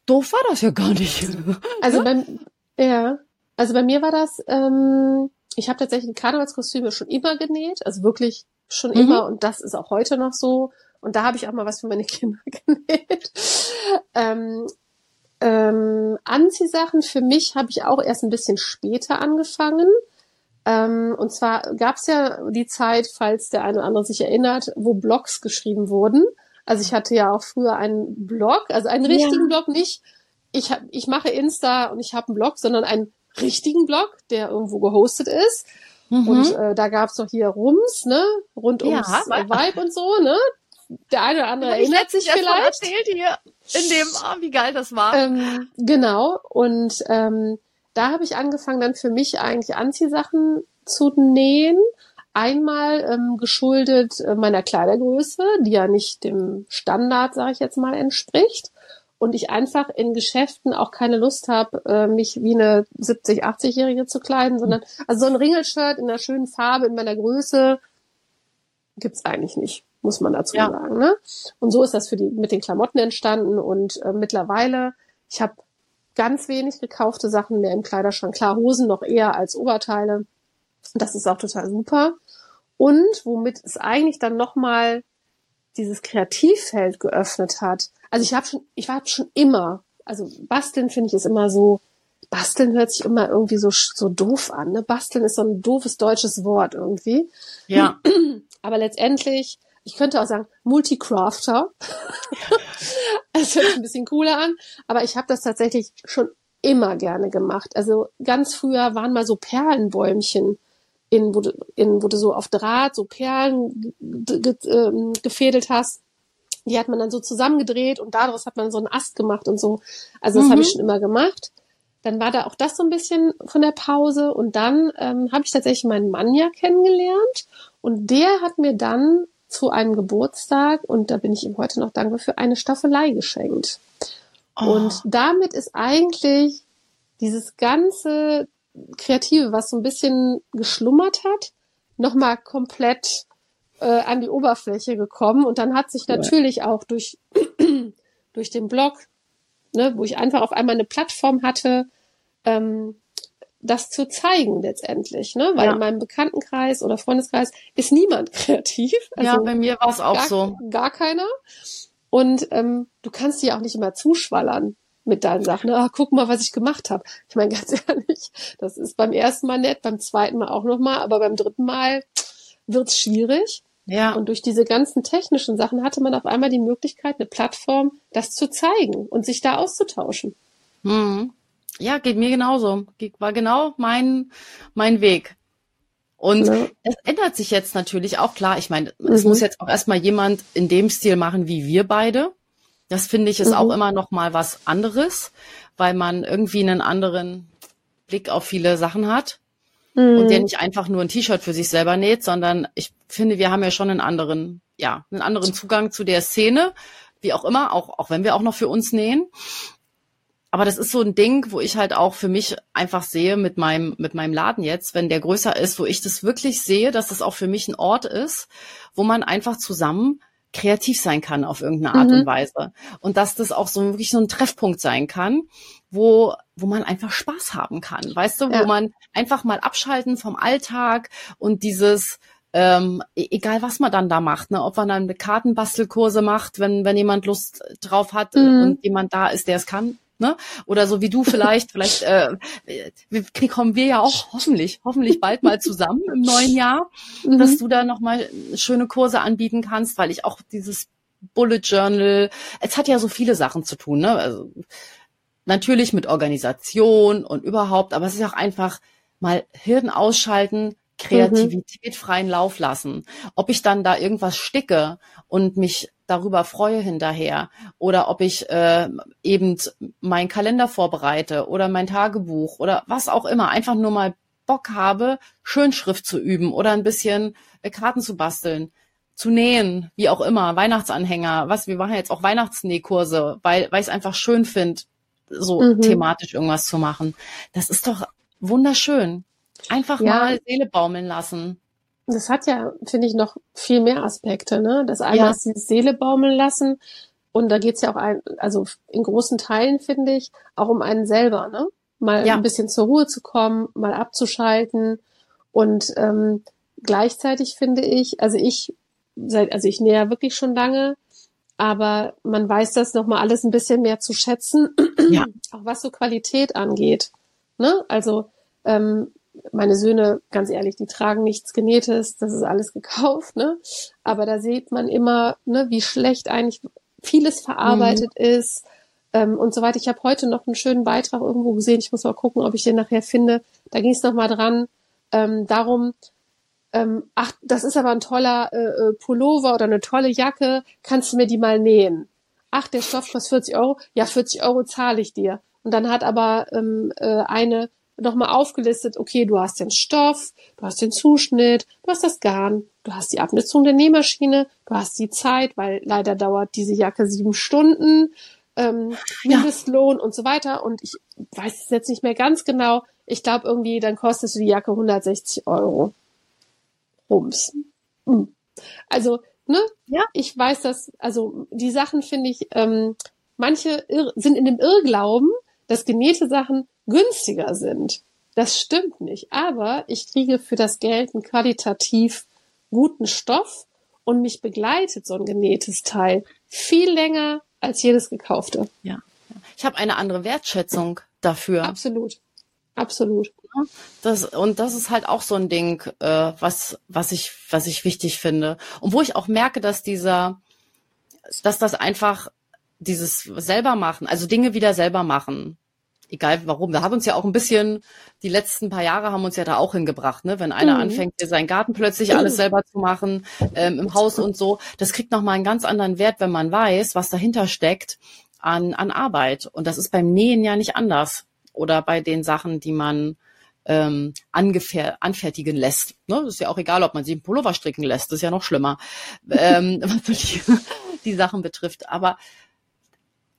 doof war das ja gar nicht. Also bei, ja, also bei mir war das, ähm, ich habe tatsächlich Karnevalskostüme schon immer genäht, also wirklich schon mhm. immer und das ist auch heute noch so. Und da habe ich auch mal was für meine Kinder genäht. ähm, ähm, Anziehsachen für mich habe ich auch erst ein bisschen später angefangen. Ähm, und zwar gab es ja die Zeit, falls der eine oder andere sich erinnert, wo Blogs geschrieben wurden. Also ich hatte ja auch früher einen Blog, also einen richtigen ja. Blog, nicht ich hab, ich mache Insta und ich habe einen Blog, sondern einen richtigen Blog, der irgendwo gehostet ist. Mhm. Und äh, da gab's doch hier Rums, ne? Rund ums ja, Vibe und so, ne? Der eine oder andere ja, erinnert sich vielleicht. erzählt hier in dem, oh, wie geil das war. Ähm, genau. Und ähm, da habe ich angefangen, dann für mich eigentlich Anziehsachen zu nähen. Einmal ähm, geschuldet äh, meiner Kleidergröße, die ja nicht dem Standard, sage ich jetzt mal, entspricht. Und ich einfach in Geschäften auch keine Lust habe, äh, mich wie eine 70, 80-Jährige zu kleiden, sondern also so ein Ringelshirt in einer schönen Farbe, in meiner Größe, gibt's eigentlich nicht, muss man dazu ja. sagen. Ne? Und so ist das für die mit den Klamotten entstanden. Und äh, mittlerweile, ich habe ganz wenig gekaufte Sachen mehr im Kleiderschrank. Klar, Hosen noch eher als Oberteile. Das ist auch total super. Und womit es eigentlich dann nochmal dieses Kreativfeld geöffnet hat. Also ich habe schon, ich war schon immer, also basteln finde ich ist immer so, basteln hört sich immer irgendwie so, so doof an. Ne? Basteln ist so ein doofes deutsches Wort irgendwie. Ja. Aber letztendlich, ich könnte auch sagen, Multicrafter. das hört sich ein bisschen cooler an. Aber ich habe das tatsächlich schon immer gerne gemacht. Also ganz früher waren mal so Perlenbäumchen in, wo du, in, wo du so auf Draht so Perlen ähm, gefädelt hast. Die hat man dann so zusammengedreht und daraus hat man so einen Ast gemacht und so. Also das mhm. habe ich schon immer gemacht. Dann war da auch das so ein bisschen von der Pause und dann ähm, habe ich tatsächlich meinen Mann ja kennengelernt und der hat mir dann zu einem Geburtstag und da bin ich ihm heute noch dankbar für eine Staffelei geschenkt. Oh. Und damit ist eigentlich dieses ganze Kreative, was so ein bisschen geschlummert hat, nochmal komplett äh, an die Oberfläche gekommen. Und dann hat sich natürlich auch durch, durch den Blog, ne, wo ich einfach auf einmal eine Plattform hatte, ähm, das zu zeigen letztendlich, ne? Weil ja. in meinem Bekanntenkreis oder Freundeskreis ist niemand kreativ. Also ja, bei mir war es auch gar, so. Gar keiner. Und ähm, du kannst die auch nicht immer zuschwallern mit deinen Sachen. Ah, guck mal, was ich gemacht habe. Ich meine, ganz ehrlich, das ist beim ersten Mal nett, beim zweiten Mal auch nochmal, aber beim dritten Mal wird's schwierig. Ja. Und durch diese ganzen technischen Sachen hatte man auf einmal die Möglichkeit, eine Plattform, das zu zeigen und sich da auszutauschen. Mhm. Ja, geht mir genauso. War genau mein, mein Weg. Und ja. es ändert sich jetzt natürlich auch klar. Ich meine, mhm. es muss jetzt auch erstmal jemand in dem Stil machen wie wir beide. Das finde ich ist mhm. auch immer noch mal was anderes, weil man irgendwie einen anderen Blick auf viele Sachen hat mhm. und der nicht einfach nur ein T-Shirt für sich selber näht, sondern ich finde, wir haben ja schon einen anderen, ja, einen anderen Zugang zu der Szene, wie auch immer, auch, auch wenn wir auch noch für uns nähen. Aber das ist so ein Ding, wo ich halt auch für mich einfach sehe mit meinem, mit meinem Laden jetzt, wenn der größer ist, wo ich das wirklich sehe, dass das auch für mich ein Ort ist, wo man einfach zusammen kreativ sein kann auf irgendeine Art mhm. und Weise. Und dass das auch so wirklich so ein Treffpunkt sein kann, wo, wo man einfach Spaß haben kann. Weißt du, ja. wo man einfach mal abschalten vom Alltag und dieses, ähm, e-, egal was man dann da macht, ne, ob man dann Kartenbastelkurse macht, wenn, wenn jemand Lust drauf hat mhm. und jemand da ist, der es kann, ne? Oder so wie du vielleicht, vielleicht äh, kommen wir ja auch hoffentlich, hoffentlich bald mal zusammen im neuen Jahr, mhm. dass du da nochmal schöne Kurse anbieten kannst, weil ich auch dieses Bullet Journal, es hat ja so viele Sachen zu tun, ne? Also, natürlich mit Organisation und überhaupt, aber es ist auch einfach mal Hirn ausschalten, Kreativität mhm. freien Lauf lassen. Ob ich dann da irgendwas sticke und mich darüber freue hinterher oder ob ich äh, eben meinen Kalender vorbereite oder mein Tagebuch oder was auch immer, einfach nur mal Bock habe, Schönschrift zu üben oder ein bisschen äh, Karten zu basteln, zu nähen, wie auch immer, Weihnachtsanhänger, was, wir machen jetzt auch Weihnachtsnähkurse, weil, weil ich es einfach schön finde, so mhm. thematisch irgendwas zu machen. Das ist doch wunderschön. Einfach ja. mal Seele baumeln lassen. Das hat ja, finde ich, noch viel mehr Aspekte. Ne? Das eine ja. ist die Seele baumeln lassen. Und da geht's ja auch ein, also in großen Teilen, finde ich, auch um einen selber, ne? Mal ja. ein bisschen zur Ruhe zu kommen, mal abzuschalten. Und ähm, gleichzeitig finde ich, also ich, seit, also ich näher wirklich schon lange, aber man weiß das nochmal alles ein bisschen mehr zu schätzen, ja. auch was so Qualität angeht. Ne? Also ähm, meine Söhne, ganz ehrlich, die tragen nichts Genähtes, das ist alles gekauft, ne? Aber da sieht man immer, ne, wie schlecht eigentlich vieles verarbeitet mhm. ist ähm, und so weiter. Ich habe heute noch einen schönen Beitrag irgendwo gesehen. Ich muss mal gucken, ob ich den nachher finde. Da ging es noch mal dran ähm, darum. Ähm, ach, das ist aber ein toller äh, äh, Pullover oder eine tolle Jacke. Kannst du mir die mal nähen? Ach, der Stoff kostet 40 Euro. Ja, 40 Euro zahle ich dir. Und dann hat aber ähm, äh, eine nochmal aufgelistet, okay, du hast den Stoff, du hast den Zuschnitt, du hast das Garn, du hast die Abnutzung der Nähmaschine, du hast die Zeit, weil leider dauert diese Jacke sieben Stunden, ähm, Mindestlohn ja. und so weiter. Und ich weiß es jetzt nicht mehr ganz genau. Ich glaube irgendwie, dann kostet die Jacke 160 Euro. Rums. Hm. Also, ne? Ja. Ich weiß dass, also die Sachen finde ich, ähm, manche sind in dem Irrglauben, dass genähte Sachen günstiger sind. Das stimmt nicht. Aber ich kriege für das Geld einen qualitativ guten Stoff und mich begleitet so ein genähtes Teil viel länger als jedes gekaufte. Ja. Ich habe eine andere Wertschätzung dafür. Absolut. Absolut. Das, und das ist halt auch so ein Ding, äh, was, was ich, was ich wichtig finde. Und wo ich auch merke, dass dieser, dass das einfach dieses selber machen, also Dinge wieder selber machen, egal warum. Wir haben uns ja auch ein bisschen, die letzten paar Jahre haben uns ja da auch hingebracht, ne? Wenn einer mhm. anfängt, seinen Garten plötzlich alles selber zu machen, ähm, im Haus und so, das kriegt nochmal einen ganz anderen Wert, wenn man weiß, was dahinter steckt an, an Arbeit. Und das ist beim Nähen ja nicht anders. Oder bei den Sachen, die man ähm, anfertigen lässt. Ne? Das ist ja auch egal, ob man sie im Pullover stricken lässt, das ist ja noch schlimmer, ähm, was die, die Sachen betrifft. Aber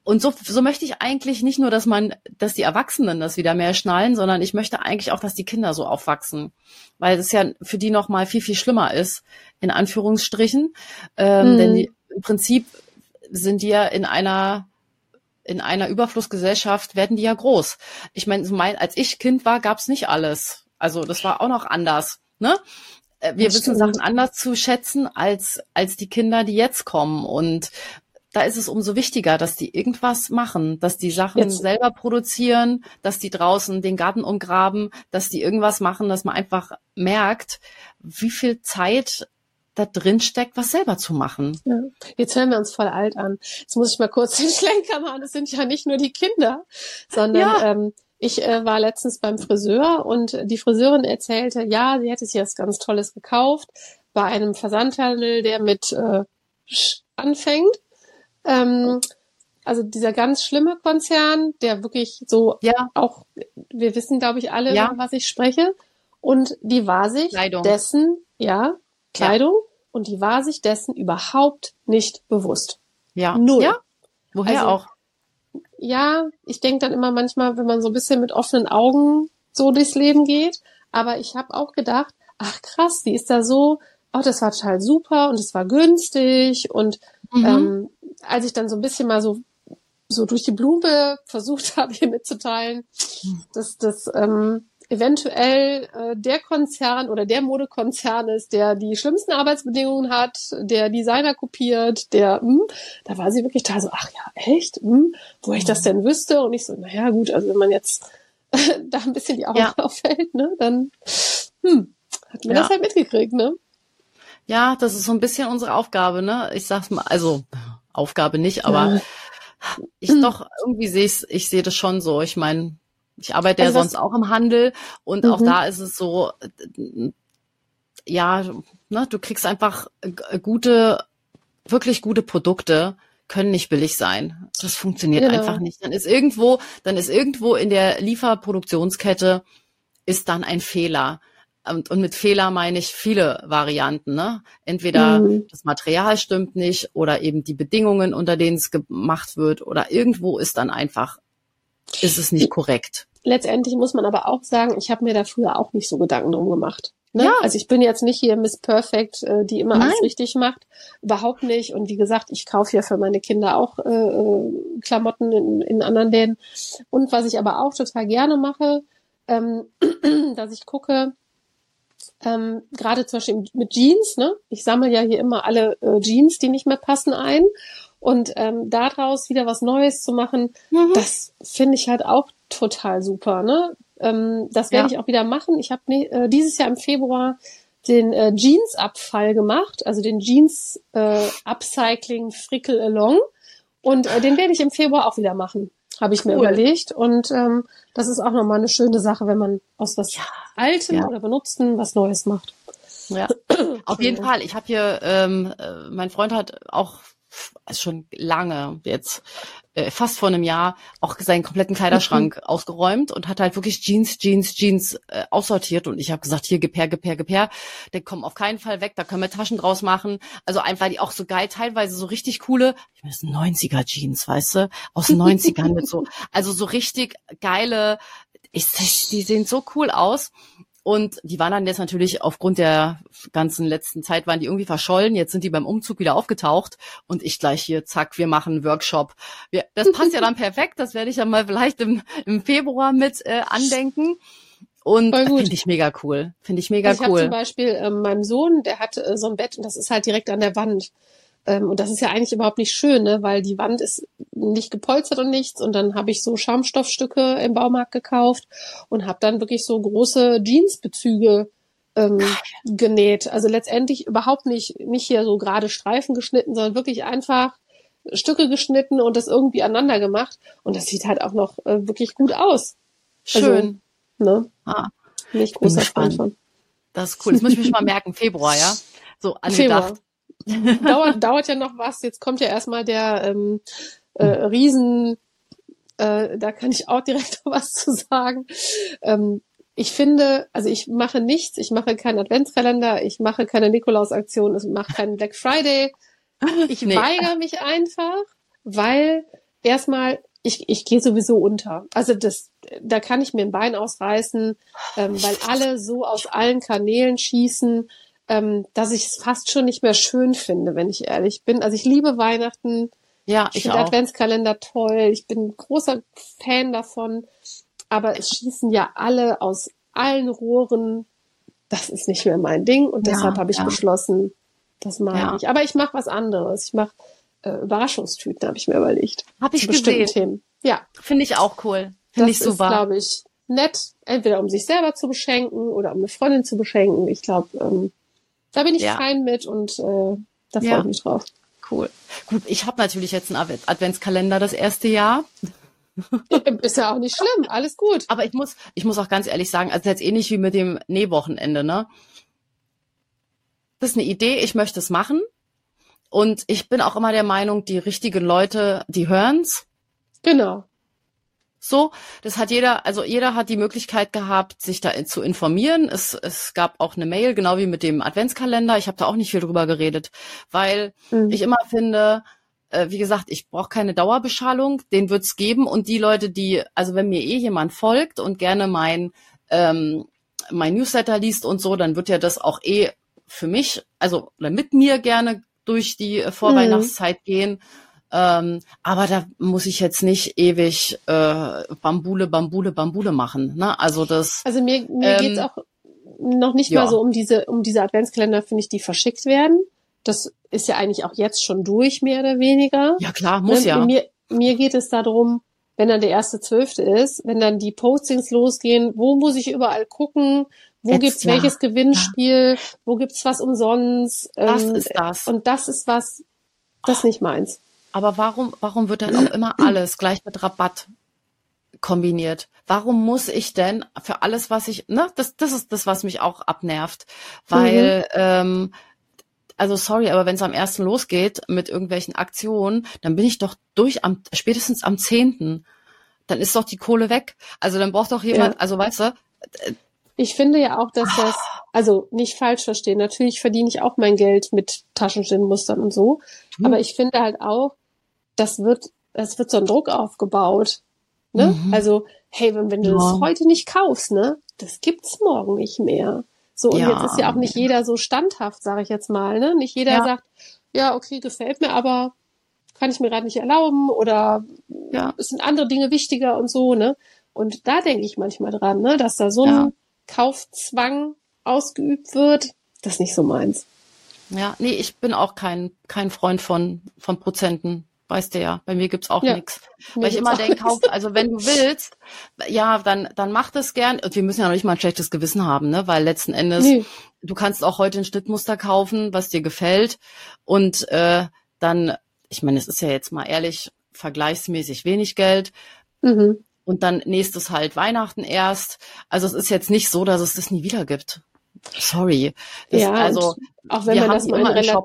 und so, so möchte ich eigentlich nicht nur, dass man, dass die Erwachsenen das wieder mehr schnallen, sondern ich möchte eigentlich auch, dass die Kinder so aufwachsen, weil es ja für die noch mal viel viel schlimmer ist in Anführungsstrichen, ähm, mhm. denn die, im Prinzip sind die ja in einer in einer Überflussgesellschaft werden die ja groß. Ich meine, mein, als ich Kind war, gab's nicht alles. Also das war auch noch anders. Ne? Äh, wir wissen. Sachen anders zu schätzen als als die Kinder, die jetzt kommen und da ist es umso wichtiger, dass die irgendwas machen, dass die Sachen Jetzt. selber produzieren, dass die draußen den Garten umgraben, dass die irgendwas machen, dass man einfach merkt, wie viel Zeit da drin steckt, was selber zu machen. Ja. Jetzt hören wir uns voll alt an. Jetzt muss ich mal kurz den Schlenker machen. Das sind ja nicht nur die Kinder, sondern ja. ähm, ich äh, war letztens beim Friseur und die Friseurin erzählte, ja, sie hätte sich was ganz Tolles gekauft bei einem Versandhandel, der mit äh, anfängt ähm, also dieser ganz schlimme Konzern, der wirklich so ja. auch, wir wissen, glaube ich, alle, ja. was ich spreche. Und die war sich Kleidung. dessen, ja, Kleidung, ja. und die war sich dessen überhaupt nicht bewusst. Ja. Null. Ja. Woher also, auch? Ja, ich denke dann immer manchmal, wenn man so ein bisschen mit offenen Augen so durchs Leben geht. Aber ich habe auch gedacht, ach krass, die ist da so oh, das war total super und es war günstig. Und mhm. ähm, als ich dann so ein bisschen mal so so durch die Blume versucht habe, hier mitzuteilen, dass das ähm, eventuell äh, der Konzern oder der Modekonzern ist, der die schlimmsten Arbeitsbedingungen hat, der Designer kopiert, der, mh, hm, da war sie wirklich da so, ach ja, echt, mh, hm, wo ich das denn wüsste und ich so, naja gut, also wenn man jetzt da ein bisschen die Augen ja. auffällt, ne, dann hm, hat man ja. das halt mitgekriegt, ne? Ja, das ist so ein bisschen unsere Aufgabe, ne? Ich sag's mal, also Aufgabe nicht, aber ja. ich doch irgendwie sehe ich, ich sehe das schon so. Ich meine, ich arbeite also ja sonst auch im Handel und mhm. auch da ist es so, ja, ne, du kriegst einfach gute, wirklich gute Produkte können nicht billig sein. Das funktioniert genau. einfach nicht. Dann ist irgendwo, dann ist irgendwo in der Lieferproduktionskette ist dann ein Fehler. Und, und mit Fehler meine ich viele Varianten. Ne? Entweder mhm. das Material stimmt nicht oder eben die Bedingungen, unter denen es gemacht wird oder irgendwo ist dann einfach ist es nicht korrekt. Letztendlich muss man aber auch sagen, ich habe mir da früher auch nicht so Gedanken drum gemacht. Ne? Ja. Also ich bin jetzt nicht hier Miss Perfect, äh, die immer Nein. alles richtig macht. Überhaupt nicht. Und wie gesagt, ich kaufe ja für meine Kinder auch äh, äh, Klamotten in, in anderen Läden. Und was ich aber auch total gerne mache, ähm, dass ich gucke, ähm, gerade zum Beispiel mit Jeans, ne? Ich sammle ja hier immer alle äh, Jeans, die nicht mehr passen, ein. Und ähm, daraus wieder was Neues zu machen, mhm. das finde ich halt auch total super. Ne? Ähm, das werde ja. ich auch wieder machen. Ich habe ne, äh, dieses Jahr im Februar den äh, Jeans-Abfall gemacht, also den Jeans äh, Frickel Along. Und äh, den werde ich im Februar auch wieder machen, habe ich cool. mir überlegt. Und ähm, das ist auch nochmal eine schöne Sache, wenn man aus was ja. Altem ja. oder Benutzten was Neues macht. Ja, auf jeden Fall. Ich habe hier, ähm, äh, mein Freund hat auch schon lange jetzt, äh, fast vor einem Jahr, auch seinen kompletten Kleiderschrank mhm. ausgeräumt und hat halt wirklich Jeans, Jeans, Jeans äh, aussortiert. Und ich habe gesagt, hier Gepair, Gepair, Gepair, der kommen auf keinen Fall weg, da können wir Taschen draus machen. Also einfach die auch so geil, teilweise so richtig coole, ich meine, das sind 90er Jeans, weißt du, aus den 90ern mit so, also so richtig geile, ich, die sehen so cool aus. Und die waren dann jetzt natürlich aufgrund der ganzen letzten Zeit waren die irgendwie verschollen. Jetzt sind die beim Umzug wieder aufgetaucht und ich gleich hier, zack, wir machen einen Workshop. Wir, das passt ja dann perfekt. Das werde ich ja mal vielleicht im, im Februar mit äh, andenken. Und finde ich mega cool. Finde ich mega also ich cool. Ich habe zum Beispiel äh, meinem Sohn, der hat äh, so ein Bett und das ist halt direkt an der Wand. Ähm, und das ist ja eigentlich überhaupt nicht schön, ne? weil die Wand ist nicht gepolstert und nichts. Und dann habe ich so Schaumstoffstücke im Baumarkt gekauft und habe dann wirklich so große Jeansbezüge ähm, genäht. Also letztendlich überhaupt nicht, nicht hier so gerade Streifen geschnitten, sondern wirklich einfach Stücke geschnitten und das irgendwie aneinander gemacht. Und das sieht halt auch noch äh, wirklich gut aus. Also, Schön. Also, ne? Ah, nicht großer Fan von. Das ist cool. Das muss ich mir schon mal merken. Februar, ja? So angedacht. Februar dauert, dauert ja noch was. Jetzt kommt ja erstmal der ähm, äh, Riesen, äh, da kann ich auch direkt was zu sagen. Ähm, ich finde, also ich mache nichts, ich mache keinen Adventskalender, ich mache keine Nikolausaktion, ich mache keinen Black Friday. Ich nee. weigere mich einfach, weil erstmal ich, ich gehe sowieso unter. Also das, da kann ich mir ein Bein ausreißen, ähm, weil alle so aus allen Kanälen schießen ähm, dass ich es fast schon nicht mehr schön finde, wenn ich ehrlich bin. Also ich liebe Weihnachten. Ja, ich, ich finde Adventskalender toll. Ich bin ein großer Fan davon. Aber es schießen ja alle aus allen Rohren. Das ist nicht mehr mein Ding und ja, deshalb habe ich ja. beschlossen, das mache ja. ich. Aber ich mache was anderes. Ich mache äh, Überraschungstüten, habe ich mir überlegt. Habe ich gesehen. Themen. Ja. Finde ich auch cool. Finde ich super. glaube ich, nett. Entweder um sich selber zu beschenken oder um eine Freundin zu beschenken. Ich glaube, ähm, da bin ich ja. fein mit und äh, da freue ja. ich mich drauf. Cool. Gut, ich habe natürlich jetzt einen Adventskalender das erste Jahr. Ist ja auch nicht schlimm, alles gut. Aber ich muss, ich muss auch ganz ehrlich sagen, also jetzt ähnlich wie mit dem Nähwochenende, ne? Das ist eine Idee, ich möchte es machen. Und ich bin auch immer der Meinung, die richtigen Leute, die hören's. Genau. So, das hat jeder, also jeder hat die Möglichkeit gehabt, sich da zu informieren. Es, es gab auch eine Mail, genau wie mit dem Adventskalender. Ich habe da auch nicht viel drüber geredet, weil mhm. ich immer finde, äh, wie gesagt, ich brauche keine Dauerbeschallung, den wird's geben. Und die Leute, die, also wenn mir eh jemand folgt und gerne mein, ähm, mein Newsletter liest und so, dann wird ja das auch eh für mich, also mit mir gerne durch die äh, Vorweihnachtszeit mhm. gehen. Ähm, aber da muss ich jetzt nicht ewig äh, Bambule, Bambule, Bambule machen. Ne? Also das. Also mir, mir ähm, geht's auch noch nicht ja. mal so um diese, um diese Adventskalender, finde ich, die verschickt werden. Das ist ja eigentlich auch jetzt schon durch, mehr oder weniger. Ja klar, muss ne? ja. Mir, mir geht es darum, wenn dann der erste Zwölfte ist, wenn dann die Postings losgehen, wo muss ich überall gucken, wo Jetzt, gibt's ja. welches Gewinnspiel, ja. wo gibt's was umsonst. Das ähm, ist das. Und das ist was, das ist nicht meins. Aber warum, warum wird dann auch immer alles gleich mit Rabatt kombiniert? Warum muss ich denn für alles, was ich, ne, das, das ist das, was mich auch abnervt. Weil, mhm. ähm, also sorry, aber wenn es am ersten losgeht mit irgendwelchen Aktionen, dann bin ich doch durch am spätestens am zehnten. Dann ist doch die Kohle weg. Also dann braucht doch jemand, ja. also weißt du. Ich finde ja auch, dass das, also nicht falsch verstehen. Natürlich verdiene ich auch mein Geld mit Taschenschirmmustern und so. Mhm. Aber ich finde halt auch, das wird, es wird so ein Druck aufgebaut. Ne? Mhm. Also, hey, wenn, wenn du ja. das heute nicht kaufst, ne, das gibt's morgen nicht mehr. So, und ja. jetzt ist ja auch nicht jeder so standhaft, sage ich jetzt mal. Ne? Nicht jeder ja. sagt, ja, okay, gefällt mir, aber kann ich mir gerade nicht erlauben oder ja. es sind andere Dinge wichtiger und so, ne? Und da denke ich manchmal dran, ne, dass da so ein Kaufzwang ausgeübt wird, das ist nicht so meins. Ja, nee, ich bin auch kein, kein Freund von, von Prozenten. Weißt du ja, bei mir gibt's auch ja, nichts. Weil ich immer denke, kauf, also wenn du willst, ja, dann, dann mach das gern. Und wir müssen ja noch nicht mal ein schlechtes Gewissen haben, ne? Weil letzten Endes, nee. du kannst auch heute ein Schnittmuster kaufen, was dir gefällt. Und äh, dann, ich meine, es ist ja jetzt mal ehrlich, vergleichsmäßig wenig Geld. Mhm. Und dann nächstes halt Weihnachten erst. Also es ist jetzt nicht so, dass es das nie wieder gibt. Sorry. Das, ja, also auch wenn man das mal in Relation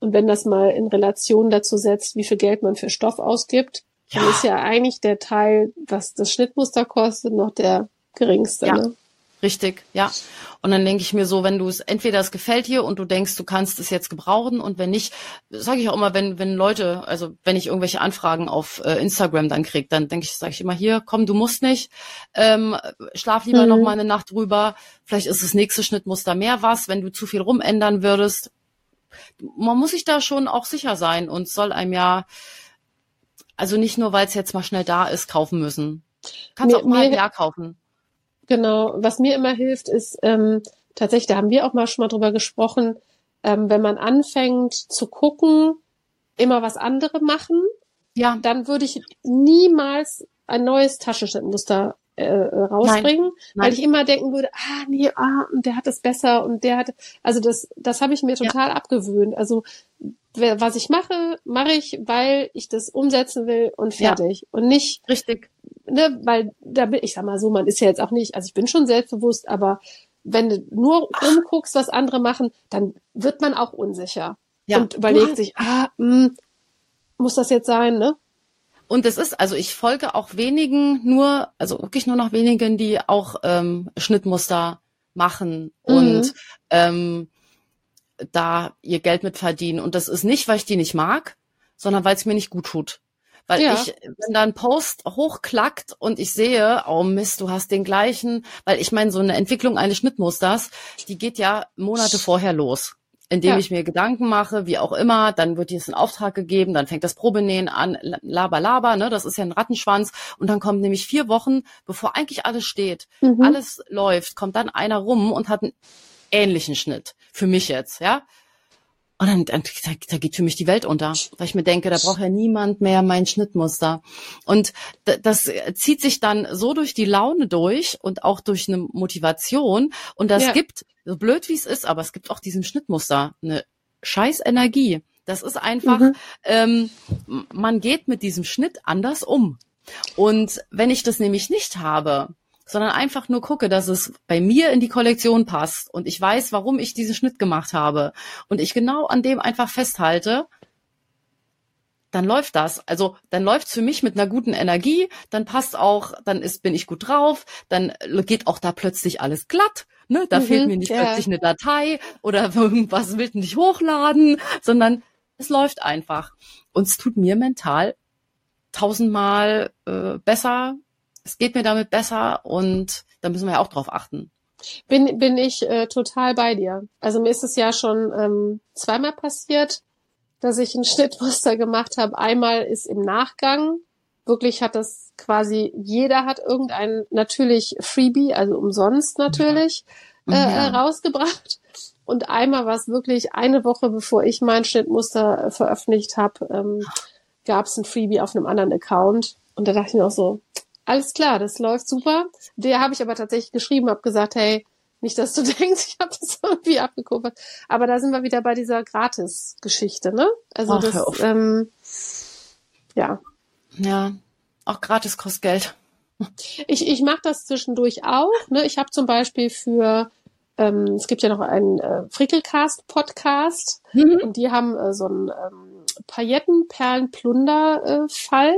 und wenn das mal in Relation dazu setzt, wie viel Geld man für Stoff ausgibt, ja. dann ist ja eigentlich der Teil, was das Schnittmuster kostet, noch der geringste. Ja. Ne? Richtig, ja. Und dann denke ich mir so, wenn du es entweder es gefällt dir und du denkst, du kannst es jetzt gebrauchen und wenn nicht, sage ich auch immer, wenn wenn Leute, also wenn ich irgendwelche Anfragen auf äh, Instagram dann krieg, dann denke ich, sage ich immer hier, komm, du musst nicht, ähm, schlaf lieber mhm. noch mal eine Nacht drüber. Vielleicht ist das nächste Schnittmuster mehr was, wenn du zu viel rumändern würdest, man muss sich da schon auch sicher sein und soll einem ja, also nicht nur, weil es jetzt mal schnell da ist, kaufen müssen. Kannst mir, auch mal ein Jahr kaufen. Genau, was mir immer hilft, ist ähm, tatsächlich, da haben wir auch mal schon mal drüber gesprochen, ähm, wenn man anfängt zu gucken, immer was andere machen, ja. dann würde ich niemals ein neues Taschenschnittmuster äh, rausbringen, nein, nein. weil ich immer denken würde, ah nee, ah, und der hat es besser und der hat, also das, das habe ich mir total ja. abgewöhnt. Also was ich mache, mache ich, weil ich das umsetzen will und fertig ja. und nicht richtig, ne, weil da bin ich sag mal so, man ist ja jetzt auch nicht, also ich bin schon selbstbewusst, aber wenn du nur umguckst, was andere machen, dann wird man auch unsicher ja. und überlegt sich, ah, mh, hm, muss das jetzt sein, ne? Und es ist, also ich folge auch wenigen nur, also wirklich nur noch wenigen, die auch ähm, Schnittmuster machen mhm. und ähm, da ihr Geld mit verdienen. Und das ist nicht, weil ich die nicht mag, sondern weil es mir nicht gut tut. Weil ja. ich, wenn da ein Post hochklackt und ich sehe, oh Mist, du hast den gleichen, weil ich meine, so eine Entwicklung eines Schnittmusters, die geht ja Monate vorher los indem ja. ich mir Gedanken mache, wie auch immer, dann wird jetzt ein Auftrag gegeben, dann fängt das Probenähen an, laber, laber, ne, das ist ja ein Rattenschwanz und dann kommt nämlich vier Wochen, bevor eigentlich alles steht, mhm. alles läuft, kommt dann einer rum und hat einen ähnlichen Schnitt, für mich jetzt, ja. Und dann, dann da, da geht für mich die Welt unter, weil ich mir denke, da braucht ja niemand mehr mein Schnittmuster. Und das zieht sich dann so durch die Laune durch und auch durch eine Motivation. Und das ja. gibt, so blöd wie es ist, aber es gibt auch diesem Schnittmuster eine scheiß Energie. Das ist einfach, mhm. ähm, man geht mit diesem Schnitt anders um. Und wenn ich das nämlich nicht habe, sondern einfach nur gucke, dass es bei mir in die Kollektion passt und ich weiß, warum ich diesen Schnitt gemacht habe und ich genau an dem einfach festhalte, dann läuft das. Also dann läuft's für mich mit einer guten Energie, dann passt auch, dann ist, bin ich gut drauf, dann geht auch da plötzlich alles glatt. Ne? Da mhm, fehlt mir nicht ja. plötzlich eine Datei oder irgendwas will nicht hochladen, sondern es läuft einfach. Und es tut mir mental tausendmal äh, besser, es geht mir damit besser und da müssen wir ja auch drauf achten. Bin, bin ich äh, total bei dir. Also mir ist es ja schon ähm, zweimal passiert, dass ich ein Schnittmuster gemacht habe. Einmal ist im Nachgang, wirklich hat das quasi, jeder hat irgendein natürlich Freebie, also umsonst natürlich, ja. Äh, ja. rausgebracht. Und einmal war es wirklich eine Woche, bevor ich mein Schnittmuster äh, veröffentlicht habe, ähm, gab es ein Freebie auf einem anderen Account. Und da dachte ich mir auch so, alles klar, das läuft super. Der habe ich aber tatsächlich geschrieben, habe gesagt, hey, nicht, dass du denkst, ich habe das irgendwie abgekupfert. Aber da sind wir wieder bei dieser Gratis-Geschichte, ne? Also Ach, das, ähm, ja. Ja, auch gratis kostet Geld. Ich, ich mache das zwischendurch auch. Ne? Ich habe zum Beispiel für ähm, es gibt ja noch einen äh, Frickelcast-Podcast mhm. und die haben äh, so einen ähm, Paillettenperlen-Plunder-Fall. Äh,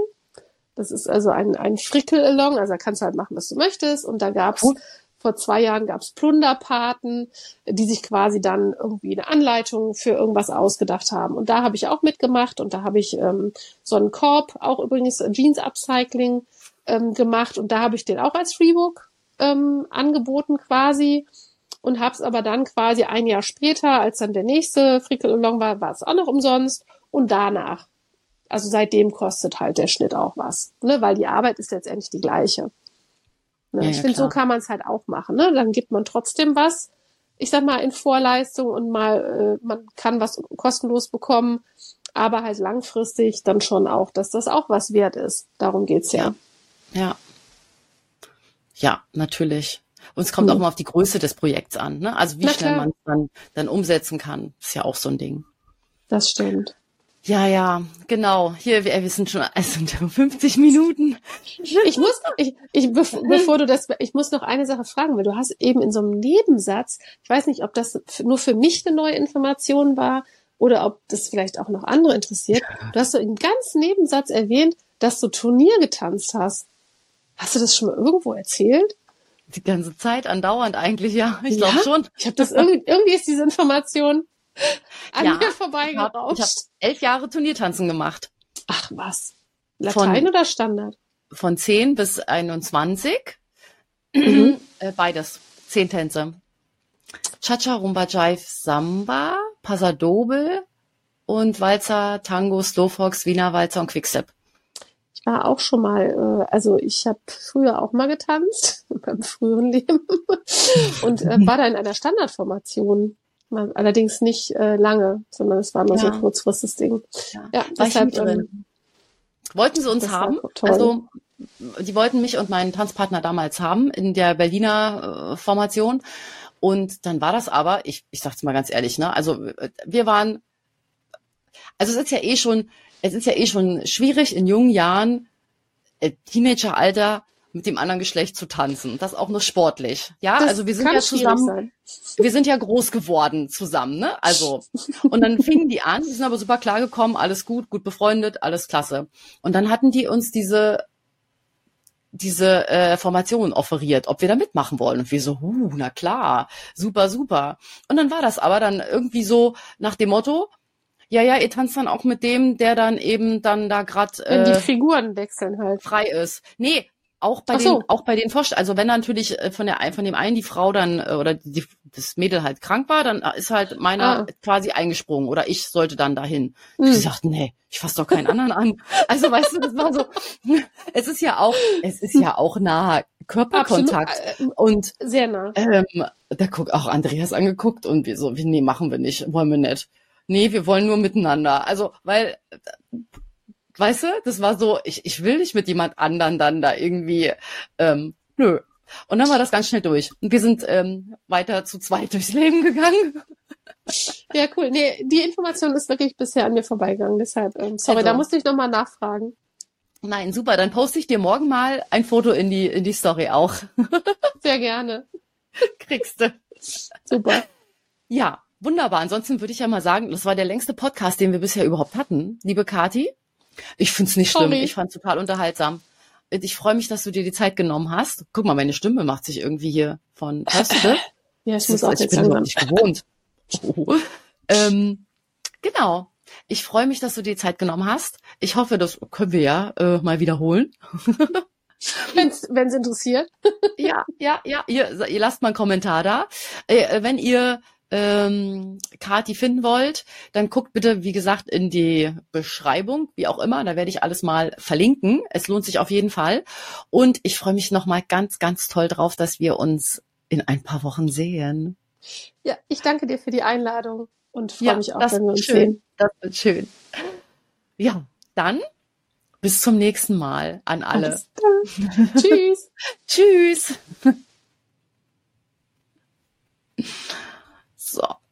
das ist also ein, ein Frickel-Along, also da kannst du halt machen, was du möchtest. Und da gab's cool. Vor zwei Jahren gab's Plunderpaten, die sich quasi dann irgendwie eine Anleitung für irgendwas ausgedacht haben. Und da habe ich auch mitgemacht und da habe ich ähm, so einen Korb, auch übrigens Jeans Upcycling ähm, gemacht und da habe ich den auch als Freebook ähm, angeboten quasi und habe es aber dann quasi ein Jahr später, als dann der nächste Frickel Along war, war es auch noch umsonst und danach. Also seitdem kostet halt der Schnitt auch was, ne? weil die Arbeit ist letztendlich die gleiche. Ne? Ja, ich ja, finde, so kann man es halt auch machen. Ne? Dann gibt man trotzdem was, ich sag mal, in Vorleistung und mal, äh, man kann was kostenlos bekommen, aber halt langfristig dann schon auch, dass das auch was wert ist. Darum geht's ja. Ja. Ja, natürlich. Und es kommt mhm. auch mal auf die Größe des Projekts an. Ne? Also wie Na schnell man es dann, dann umsetzen kann, ist ja auch so ein Ding. Das stimmt. Ja, ja, genau. Hier, wir, wir sind schon, es sind 50 Minuten. Ich muss, ich, ich, bevor du das, ich muss noch eine Sache fragen, weil du hast eben in so einem Nebensatz, ich weiß nicht, ob das nur für mich eine neue Information war oder ob das vielleicht auch noch andere interessiert. Du hast so im ganz Nebensatz erwähnt, dass du Turnier getanzt hast. Hast du das schon mal irgendwo erzählt? Die ganze Zeit andauernd eigentlich, ja. Ich glaube schon. Ich habe das irgendwie, irgendwie ist diese Information an ja, mir vorbeigerauscht. Ich habe hab elf Jahre Turniertanzen gemacht. Ach was. Latein von, oder Standard? Von 10 bis 21. Mhm. Äh, beides. Zehn Tänze. Cha-Cha, Rumba, Jive, Samba, Pasadobel und Walzer, Tango, Slowfox, Wiener Walzer und Quickstep. Ich war auch schon mal, äh, also ich habe früher auch mal getanzt, beim früheren Leben, und äh, war da in einer Standardformation. Allerdings nicht äh, lange, sondern es war nur ja. so ein kurzfristiges Ding. Ja, ja deshalb, ähm, Wollten sie uns haben? Also die wollten mich und meinen Tanzpartner damals haben in der Berliner äh, Formation. Und dann war das aber, ich, ich sag's mal ganz ehrlich, ne, also äh, wir waren, also es ist ja eh schon, es ist ja eh schon schwierig in jungen Jahren, äh, Teenageralter, mit dem anderen Geschlecht zu tanzen. Das auch nur sportlich. Ja, das also wir sind ja zusammen, wir sind ja groß geworden zusammen, ne? Also, und dann fingen die an, die sind aber super klar gekommen, alles gut, gut befreundet, alles klasse. Und dann hatten die uns diese, diese äh, Formation offeriert, ob wir da mitmachen wollen. Und wir so, huh, na klar, super, super. Und dann war das aber dann irgendwie so nach dem Motto, ja, ja, ihr tanzt dann auch mit dem, der dann eben dann da gerade äh, die Figuren wechseln halt frei ist. Nee, auch bei so. den auch bei den Vorst also wenn natürlich äh, von der von dem einen die Frau dann äh, oder die, das Mädel halt krank war, dann ist halt meiner ah. quasi eingesprungen oder ich sollte dann dahin. Hm. Ich sagte, nee, ich fasse doch keinen anderen an. Also weißt du, das war so es ist ja auch es ist ja auch nahe Körperkontakt Absolut. Äh, und sehr nah. Ähm, da guckt auch Andreas angeguckt und wir so, nee, machen wir nicht, wollen wir nicht. Nee, wir wollen nur miteinander. Also, weil Weißt du, das war so, ich, ich will nicht mit jemand anderen dann da irgendwie, ähm, nö. Und dann war das ganz schnell durch. Und wir sind ähm, weiter zu zweit durchs Leben gegangen. Ja, cool. Nee, die Information ist wirklich bisher an mir vorbeigegangen. Deshalb, ähm, sorry, also, da musste ich nochmal nachfragen. Nein, super. Dann poste ich dir morgen mal ein Foto in die, in die Story auch. Sehr gerne. Kriegst du. Super. Ja, wunderbar. Ansonsten würde ich ja mal sagen, das war der längste Podcast, den wir bisher überhaupt hatten, liebe Kati. Ich find's nicht schlimm. Sorry. Ich fand's total unterhaltsam. Ich freue mich, dass du dir die Zeit genommen hast. Guck mal, meine Stimme macht sich irgendwie hier von. Hörst du? ja, ich muss auch ich bin überhaupt nicht gewohnt. Oh. Ähm, genau. Ich freue mich, dass du dir die Zeit genommen hast. Ich hoffe, das können wir ja äh, mal wiederholen. wenn es interessiert. ja, ja, ja. Ihr, ihr lasst mal einen Kommentar da. Äh, wenn ihr ähm, Kati finden wollt, dann guckt bitte, wie gesagt, in die Beschreibung, wie auch immer. Da werde ich alles mal verlinken. Es lohnt sich auf jeden Fall. Und ich freue mich nochmal ganz, ganz toll drauf, dass wir uns in ein paar Wochen sehen. Ja, ich danke dir für die Einladung und freue ja, mich auch, wenn wir uns schön. sehen. Das wird schön. Ja, dann bis zum nächsten Mal an alle. Tschüss. Tschüss. So.